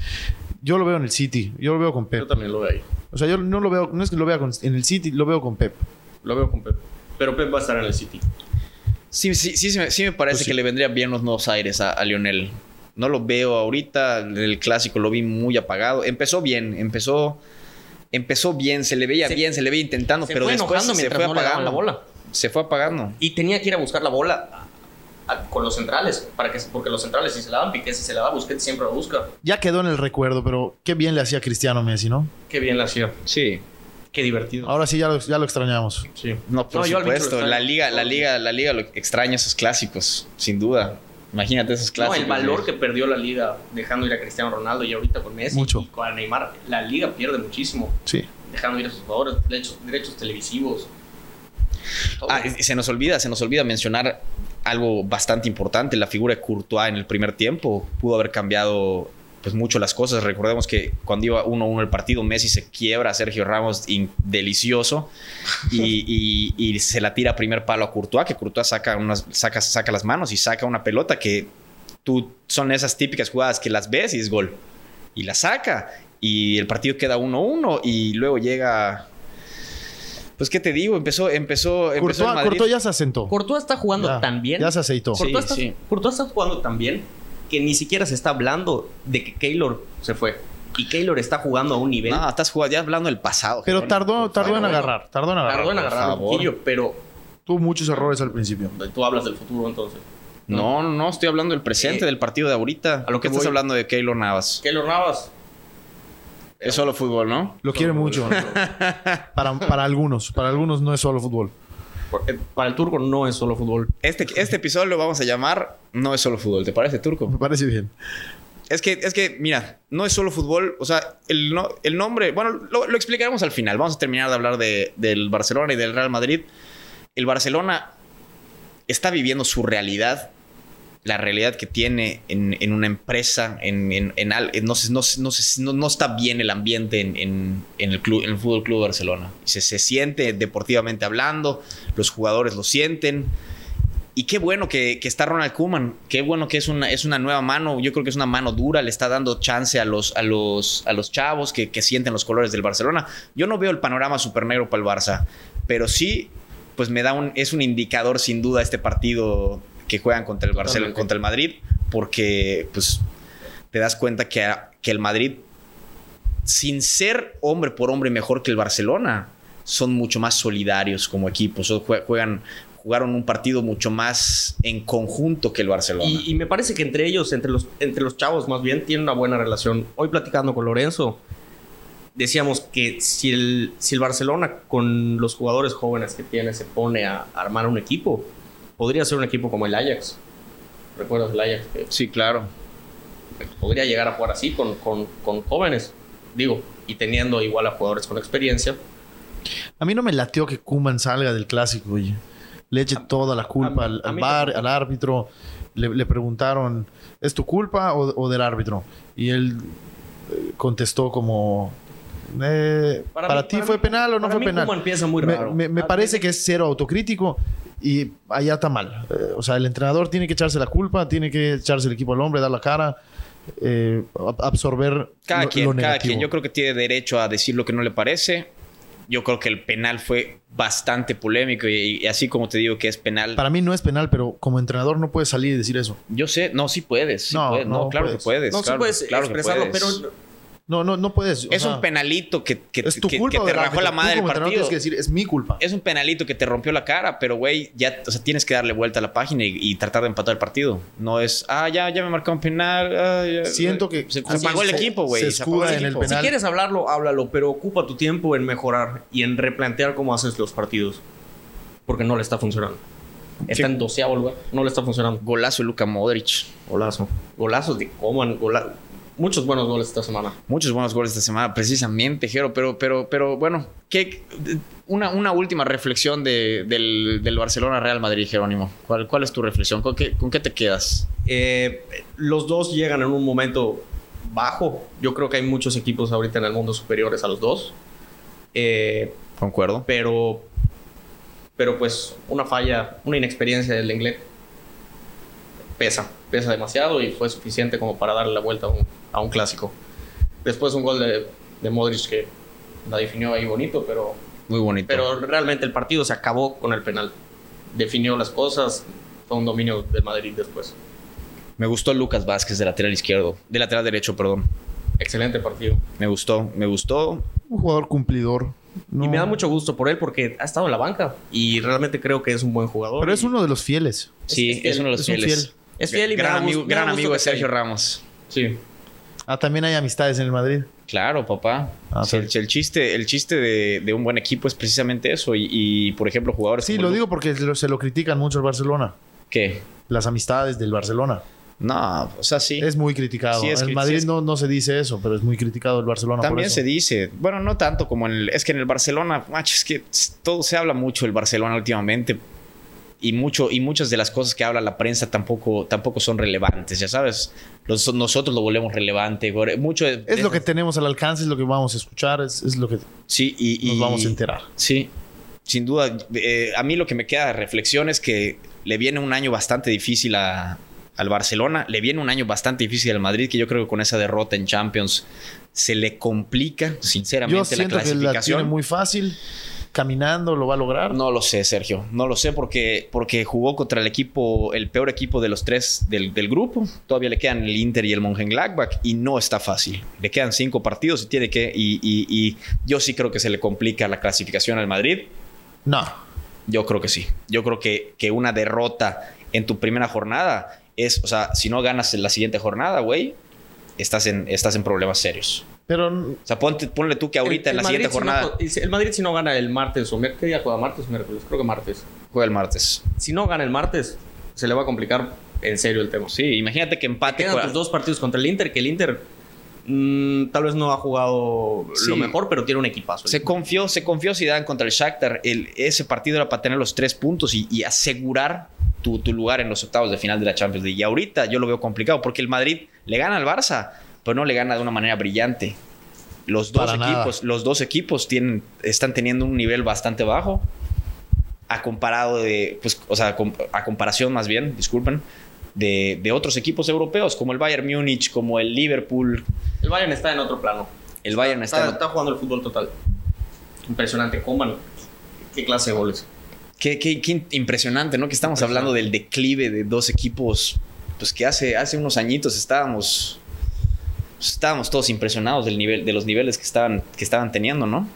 Yo lo veo en el City, yo lo veo con Yo Pep. también lo veo ahí. O sea, yo no lo veo, no es que lo vea con- en el City, lo veo con Pep. Lo veo con Pep. Pero Pep va a estar en el City. Sí, sí, sí, sí me- sí me parece Pues sí. que le vendría bien los nuevos aires a, a Lionel. No lo veo ahorita. En el clásico lo vi muy apagado. Empezó bien, empezó, empezó bien, se le veía Se- bien, se le veía intentando, Se pero fue después se fue no apagando. la bola. Se fue apagando. Y tenía que ir a buscar la bola a- con los centrales. Para que, porque los centrales, si se la dan, Piqué, si se la da, Busquets siempre la busca. Ya quedó en el recuerdo, pero qué bien le hacía Cristiano Messi, ¿no? Qué bien la hacía. Sí. Qué divertido. Ahora sí ya lo, ya lo extrañamos. Sí. No, por No, lo supuesto. La liga, la liga, la liga lo extraña esos clásicos, sin duda. Imagínate esos No, clásicos. el valor que perdió la liga dejando ir a Cristiano Ronaldo y ahorita con Messi Mucho. y con Neymar, la liga pierde muchísimo Sí. dejando ir a sus jugadores, derechos, derechos televisivos. Ah, se nos olvida, se nos olvida mencionar algo bastante importante, la figura de Courtois en el primer tiempo pudo haber cambiado pues mucho las cosas. Recordemos que cuando iba 1-1 el partido, Messi se quiebra a Sergio Ramos delicioso y, y- se la tira primer palo a Courtois, que Courtois saca, unas, saca, saca las manos y saca una pelota que tú son esas típicas jugadas que las ves y es gol. Y la saca y el partido queda 1-1 y luego llega... Pues qué te digo, empezó, empezó, empezó Courtois. Courtois ya se asentó. Courtois está jugando Ya, tan bien. Ya se aceitó. Sí. Courtois, está, sí. Courtois está jugando tan bien que ni siquiera se está hablando de que Keylor se fue. Y Keylor está jugando a un nivel. No, estás jugando, ya hablando del pasado. Pero tardó, tardó en agarrar. Tardó en agarrar. Tardó en agarrar poquillo, pero Tuvo muchos errores al principio. tú hablas del futuro entonces. No, no, no, estoy hablando del presente, Eh, del partido de ahorita. a lo ¿Qué que estás voy- hablando de Keylor Navas? Keylor Navas. Es solo fútbol, ¿no? Lo quiere mucho. para, para algunos. Para algunos no es solo fútbol. Para el turco no es solo fútbol. Este, este episodio lo vamos a llamar No es solo fútbol, ¿te parece, Turco? Me parece bien. Es que, es que, mira, no es solo fútbol. O sea, el, no- el nombre, bueno, lo, lo explicaremos al final. Vamos a terminar de hablar de- del Barcelona y del Real Madrid. El Barcelona está viviendo su realidad, la realidad que tiene en, en una empresa, en, en- en no, no, no, no- está bien el ambiente en, el club, en el Fútbol Club Barcelona. Se, se siente deportivamente hablando, los jugadores lo sienten. Y qué bueno que, que está Ronald Koeman. Qué bueno que es una, es una nueva mano. Yo creo que es una mano dura. Le está dando chance a los, a los, a los chavos que, que sienten los colores del Barcelona. Yo no veo el panorama súper negro para el Barça. Pero sí, pues me da un, es un indicador sin duda este partido que juegan contra el Barcelona, contra el Madrid. Porque pues te das cuenta que, que el Madrid, sin ser hombre por hombre mejor que el Barcelona, son mucho más solidarios como equipo. Juegan, jugaron un partido mucho más en conjunto que el Barcelona. Y, y me parece que entre ellos, entre los, entre los chavos más bien, tienen una buena relación. Hoy platicando con Lorenzo, decíamos que si el, si el Barcelona con los jugadores jóvenes que tiene se pone a armar un equipo, podría ser un equipo como el Ajax. ¿Recuerdas el Ajax? Sí, claro. podría llegar a jugar así con, con- con jóvenes, digo, y teniendo igual a jugadores con experiencia. A mí no me latió que Kuman salga del clásico, oye. Le eche toda la culpa a- al, a al bar, tampoco. al árbitro. Le, le preguntaron, ¿es tu culpa o, o del árbitro? Y él eh, contestó como, eh, ¿para, mí- ti para fue penal o no para fue mí penal? Koeman empieza muy Me- raro. Me, me Ah, parece que es cero autocrítico y allá está mal. Eh, o sea, el entrenador tiene que echarse la culpa, tiene que echarse el equipo al hombre, dar la cara, eh, ab- absorber Cada lo- quien, lo cada quien. Yo creo que tiene derecho a decir lo que no le parece. Yo creo que el penal fue bastante polémico y, y así como te digo que es penal. Para mí no es penal, pero como entrenador no puedes salir y decir eso. Yo sé, no, sí puedes. sí No, puedes. No, no claro puedes. que puedes. No, sí claro, puedes claro expresarlo, puedes. pero No, no, no puedes. Es sea, un penalito que, que, Es tu que- culpa que o te rajó la madre del partido. tienes que decir, es mi culpa. Es un penalito que te rompió la cara, pero güey, ya, o sea, tienes que darle vuelta a la página y, y tratar de empatar el partido. No es, ah, ya, ya me marcó un penal. ah, ya". Siento que se, se apagó el se- equipo, güey. se apagó escuda en el penal. Si quieres hablarlo, háblalo, pero ocupa tu tiempo en mejorar y en replantear cómo haces los partidos. Porque no le está funcionando. Está Sí. en doceavo lugar, no le está funcionando. Golazo de Luka Modric. Golazo. Golazos de Coman, gola- muchos buenos goles esta semana. Muchos buenos goles esta semana, precisamente, Jero. Pero, pero, pero bueno, ¿qué, una, una última reflexión de- del, del Barcelona-Real Madrid, Jerónimo. ¿Cuál, ¿Cuál es tu reflexión? ¿Con qué, con qué te quedas? Eh, los dos llegan en un momento bajo. Yo creo que hay muchos equipos ahorita en el mundo superiores a los dos. Eh, Concuerdo. pero, pero pues una falla, una inexperiencia del inglés pesa, pesa demasiado y fue suficiente como para darle la vuelta a un, a un clásico. Después un gol de, de Modric que la definió ahí bonito, pero, Muy bonito. pero realmente el partido se acabó con el penal. Definió las cosas, fue un dominio del Madrid después. Me gustó Lucas Vázquez de lateral izquierdo. De lateral derecho, perdón. Excelente partido. Me gustó, me gustó. Un jugador cumplidor. No- Y me da mucho gusto por él porque ha estado en la banca y realmente creo que es un buen jugador. Pero es uno de los fieles. Sí, es es, fiel, uno de los es un fieles. Es fiel y gran amigo, gran amigo de Sergio ahí. Ramos. Sí. Ah, también hay amistades en el Madrid. Claro, papá. Ah, Sí, el, el chiste, el chiste de, de un buen equipo es precisamente eso. Y, y, por ejemplo, jugadores. Sí, como lo digo porque se lo, se lo critican mucho el Barcelona. ¿Qué? Las amistades del Barcelona. No, o sea, sí. Es muy criticado. Sí, es en Madrid sí es- no, no se dice eso, pero es muy criticado el Barcelona. por También eso. se dice, bueno, no tanto como en el, es que en el Barcelona, macho, es que todo se habla mucho del Barcelona últimamente y mucho y muchas de las cosas que habla la prensa tampoco tampoco son relevantes, ya sabes. Los- nosotros lo volvemos relevante, mucho de- Es de- lo que tenemos al alcance, es lo que vamos a escuchar, es, es lo que sí y, y- nos vamos a enterar. Sí, sin duda. Eh, a mí lo que me queda de reflexión es que le viene un año bastante difícil a- al Barcelona, le viene un año bastante difícil al Madrid, que yo creo que con esa derrota en Champions se le complica, sinceramente, Yo la que clasificación. tiene muy fácil. Caminando lo va a lograr. No lo sé, Sergio. No lo sé porque, porque jugó contra el equipo, el peor equipo de los tres del, del grupo. Todavía le quedan el Inter y el Mönchengladbach y no está fácil. Le quedan cinco partidos y tiene que... Y, y- y yo sí creo que se le complica la clasificación al Madrid. No. Yo creo que sí. Yo creo que, que una derrota en tu primera jornada es... O sea, si no ganas en la siguiente jornada, güey, estás en, estás en problemas serios. Pero O sea, ponte- ponle tú que ahorita El- en la el siguiente Madrid, si no jornada... el Madrid si no gana el martes o miércoles, ¿qué día juega? ¿Martes o miércoles? Creo que martes. Juega el martes. Si no gana el martes, se le va a complicar en serio el tema. Sí, imagínate que empate... Quedan juega- tus dos partidos contra el Inter, que el Inter mm, tal vez no ha jugado Sí. lo mejor, pero tiene un equipazo. Se confió, se confió Zidane contra el Shakhtar. El, ese partido era para tener los tres puntos y, y asegurar tu, tu lugar en los octavos de final de la Champions League. Y ahorita yo lo veo complicado porque el Madrid le gana al Barça, pero no le gana de una manera brillante. Los dos Para nada. equipos, los dos equipos tienen, están teniendo un nivel bastante bajo. A comparado de, pues, o sea, a comparación más bien, disculpen, de, de otros equipos europeos, como el Bayern Múnich, como el Liverpool. El Bayern está en otro plano. El Bayern está, Está, en- está jugando el fútbol total. Impresionante. Coman. ¿Qué clase de goles? Qué, qué- qué impresionante, ¿no? Que estamos hablando del declive de dos equipos, pues que hace, hace unos añitos estábamos, estábamos todos impresionados del nivel, de los niveles que estaban, que estaban teniendo, ¿no?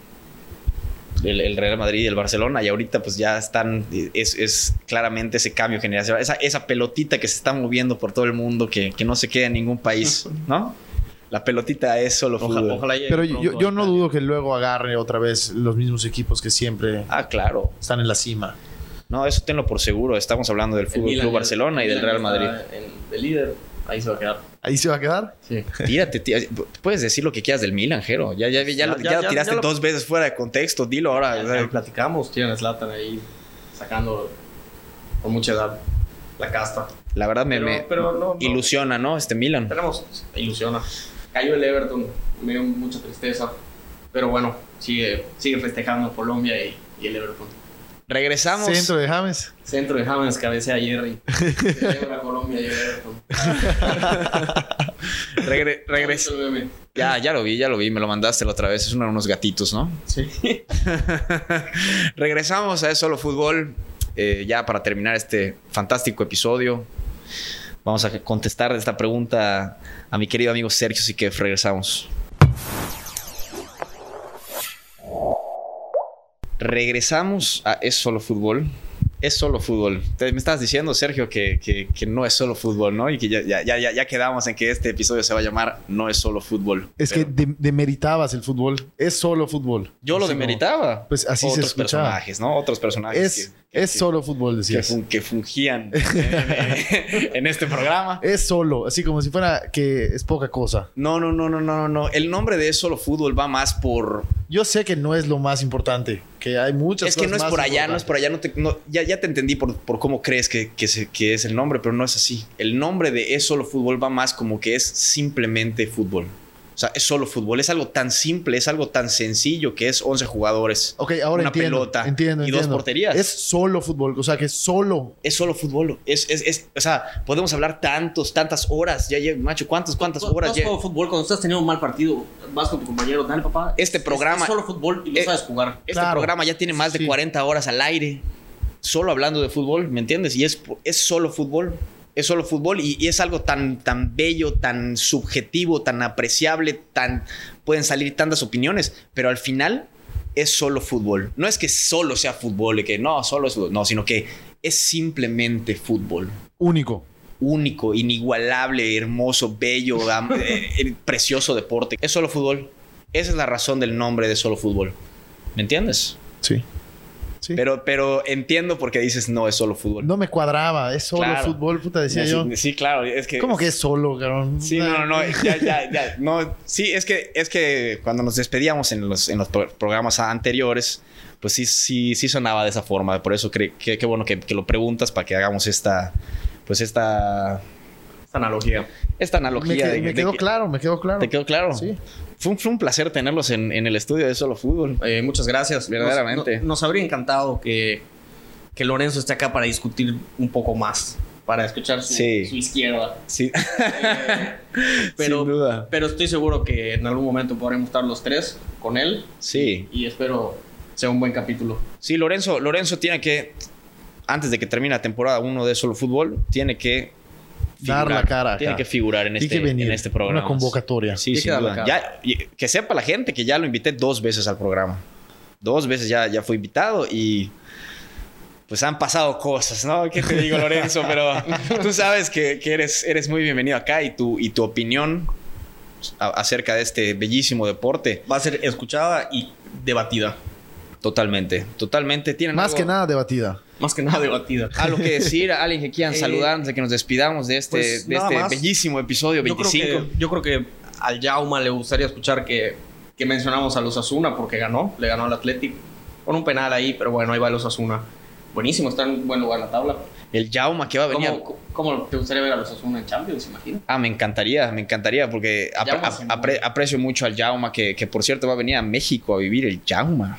el, el Real Madrid y el Barcelona. Y ahorita pues ya están, es, es claramente ese cambio generacional. Esa, esa pelotita que se está moviendo por todo el mundo, que, que no se queda en ningún país, ¿no? La pelotita es solo Ojalá, fútbol. ojalá Pero yo, yo no dudo que luego agarre otra vez los mismos equipos que siempre Ah, claro. están en la cima. No, eso tenlo por seguro. Estamos hablando del el Fútbol Club el- Barcelona y el del Real Madrid. en- de líder, ahí se va a quedar. ¿Ahí se va a quedar? Sí. Tírate, tía- puedes decir lo que quieras del Milan, Jero. Ya, ya, ya, lo- Ya, ya ya, lo ya, tiraste ya lo- dos veces fuera de contexto. Dilo ahora. Ya, platicamos, tienen a Zlatan ahí sacando con mucha edad la casta. la verdad me, Pero- me pero no, no. ilusiona, ¿no? Este Milan. Tenemos ilusiona. Cayó el Everton, me dio mucha tristeza. Pero bueno, sigue, sigue festejando Colombia y, y el Everton. Regresamos. Centro de James. Centro de James cabecea a Jerry. Celebra Colombia y el Everton. Regre- regres- El meme. Ya, ya lo vi, ya lo vi. Me lo mandaste la otra vez. Es uno de unos gatitos, ¿no? Sí. Regresamos a Es Solo Fútbol. eh, ya para terminar este fantástico episodio. Vamos a contestar esta pregunta a mi querido amigo Sergio, así que regresamos. Regresamos a Es Solo Fútbol. Es solo fútbol. Te- me estabas diciendo, Sergio, que, que- que no es solo fútbol, ¿no? Y que ya, ya, ya, ya quedamos en que este episodio se va a llamar No es solo fútbol. Es Pero que de- demeritabas el fútbol. Es solo fútbol. yo lo demeritaba. Pues así se Otros personajes, ¿no? Otros personajes. Es, que- es solo fútbol, decías. fun- que fungían en, en este programa. Es solo, así como si fuera que es poca cosa. No, no, no, no, no, no, no. El nombre de Es Solo Fútbol va más por... Yo sé que no es lo más importante, que hay muchas Es que no es por allá, no es por allá. No te- no- ya, ya te entendí por, por cómo crees que, que, se- que es el nombre, pero no es así. El nombre de Es Solo Fútbol va más como que es simplemente fútbol. O sea, es solo fútbol. Es algo tan simple, es algo tan sencillo que es 11 jugadores. Ok, ahora una entiendo. pelota entiendo, y dos entiendo. porterías. Es solo fútbol, o sea que es solo. Es solo fútbol. Es, es, es- o sea, podemos hablar tantos, tantas horas. Ya, ya, macho, ¿cuántas, cuántas horas? has ya- fútbol cuando estás teniendo un mal partido, vas con tu compañero, dale papá. Este Es- programa- Es, solo fútbol y lo Eh, sabes jugar. Este Claro. programa ya tiene más de Sí. 40 horas al aire, solo hablando de fútbol, ¿me entiendes? Y es, es solo fútbol. Es solo fútbol y, y es algo tan, tan bello, tan subjetivo, tan apreciable, tan pueden salir tantas opiniones, pero al final es solo fútbol. No es que solo sea fútbol y que no, solo es fútbol, no, sino que es simplemente fútbol. Único. Único, inigualable, hermoso, bello, eh, eh, precioso deporte. Es solo fútbol. Esa es la razón del nombre de solo fútbol. ¿Me entiendes? Sí. Sí. Pero, pero entiendo por qué dices no es solo fútbol. no me cuadraba, es solo Claro. fútbol, puta, decía sí, yo. sí, claro, es que ¿Cómo que es solo, cabrón? Sí, no, no, no, ya, ya, ya, no, sí, es que, es que cuando nos despedíamos en los, en los pro- programas anteriores, pues sí, sí, sí sonaba de esa forma, por eso cre- que, qué bueno que, que lo preguntas para que hagamos esta, pues esta, Esta analogía. esta Me, analogía. que- de- me quedó que- claro, me quedó claro. ¿Te quedó claro? Sí. Fue un, fue un placer tenerlos en, en el estudio de Solo Fútbol. Eh, muchas gracias. Verdaderamente. Nos, habría encantado que, que Lorenzo esté acá para discutir un poco más, para escuchar su, Sí. su izquierda. Sí, Eh, pero, sin duda. pero estoy seguro que en algún momento podremos estar los tres con él. Sí. Y espero sea un buen capítulo. Sí, Lorenzo, Lorenzo tiene que, antes de que termine la temporada 1 de Solo Fútbol, tiene que Dar la cara acá. Tiene que figurar en Tiene este, que venir. en este programa. Una convocatoria. Sí, cara. Ya, que sepa la gente que ya lo invité dos veces al programa. Dos veces ya, ya fue invitado y pues han pasado cosas, ¿no? ¿Qué te digo, Lorenzo? Pero tú sabes que, que eres, eres muy bienvenido acá y tu, y tu opinión a- acerca de este bellísimo deporte, Va a ser escuchada y debatida. totalmente, totalmente. ¿Tienen Más algo- que nada debatida. Más que nada debatida. algo que decir, a alguien que quieran Eh, saludar antes de que nos despidamos de este, pues, de este bellísimo episodio Yo creo, 25. que, yo creo que al Jauma le gustaría escuchar que, que mencionamos a los Asuna porque ganó, le ganó al Athletic con un penal ahí, pero bueno, ahí va los Asuna. Buenísimo, está en buen lugar la tabla. El Jauma que va a venir. ¿Cómo, cómo te gustaría ver a los Asuna en Champions, imagino? Ah, me encantaría, me encantaría, porque apre- apre- aprecio mucho al Jauma, que, que por cierto va a venir a México a vivir el Jauma.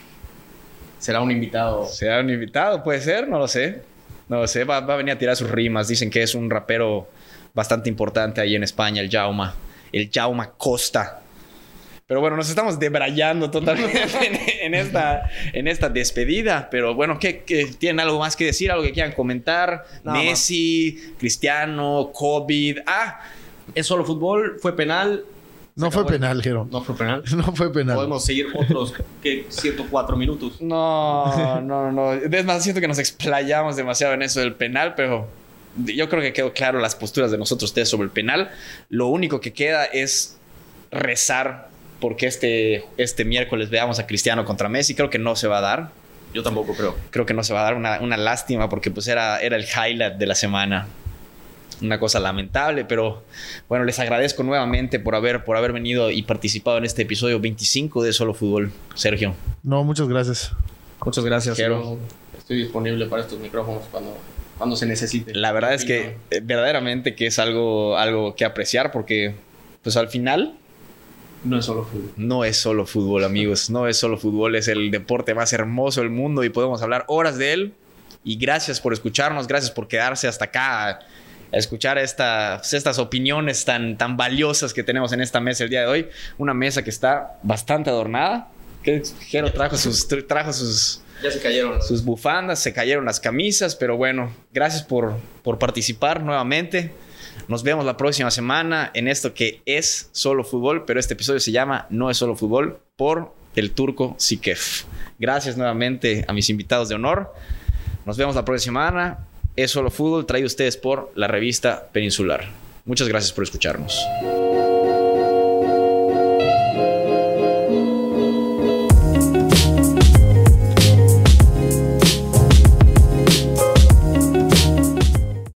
Será un invitado. ¿Será un invitado? Puede ser, no lo sé. No lo sé, va, va a venir a tirar sus rimas. Dicen que es un rapero bastante importante ahí en España, el Jauma. El Jauma Costa. Pero bueno, nos estamos debrayando totalmente en, en esta, en esta despedida. Pero bueno, ¿qué, qué- tienen algo más que decir? ¿Algo que quieran comentar? Nada más. Messi, Cristiano, COVID. Ah, Es solo fútbol, fue penal. No fue penal, Jero. No fue penal. No fue penal. Podemos seguir otros que 104 minutos. No, no, no. Es más, siento que nos explayamos demasiado en eso del penal, pero yo creo que quedó claro las posturas de nosotros ustedes sobre el penal. Lo único que queda es rezar porque este, este miércoles veamos a Cristiano contra Messi. Creo que no se va a dar. Yo tampoco creo. Creo que no se va a dar una, una lástima porque pues era, era el highlight de la semana. Una cosa lamentable, pero bueno, les agradezco nuevamente por haber, por haber venido y participado en este episodio 25 de Solo Fútbol. Sergio. No, muchas gracias. Muchas gracias. Yo Estoy disponible para estos micrófonos cuando, cuando se necesite. La verdad es que eh, verdaderamente que es algo, algo que apreciar porque pues al final No es solo fútbol. no es solo fútbol, amigos. No es solo fútbol, es el deporte más hermoso del mundo y podemos hablar horas de él. Y gracias por escucharnos, gracias por quedarse hasta acá escuchar estas, estas opiniones tan, tan valiosas que tenemos en esta mesa el día de hoy. Una mesa que está bastante adornada. Que Jero trajo sus, trajo sus, Ya se cayeron. sus bufandas, se cayeron las camisas, pero bueno, gracias por, por participar nuevamente. Nos vemos la próxima semana en esto que es solo fútbol, pero este episodio se llama No es solo fútbol por el turco Sikef. Gracias nuevamente a mis invitados de honor. Nos vemos la próxima semana. Es solo fútbol a ustedes por la revista Peninsular. Muchas gracias por escucharnos.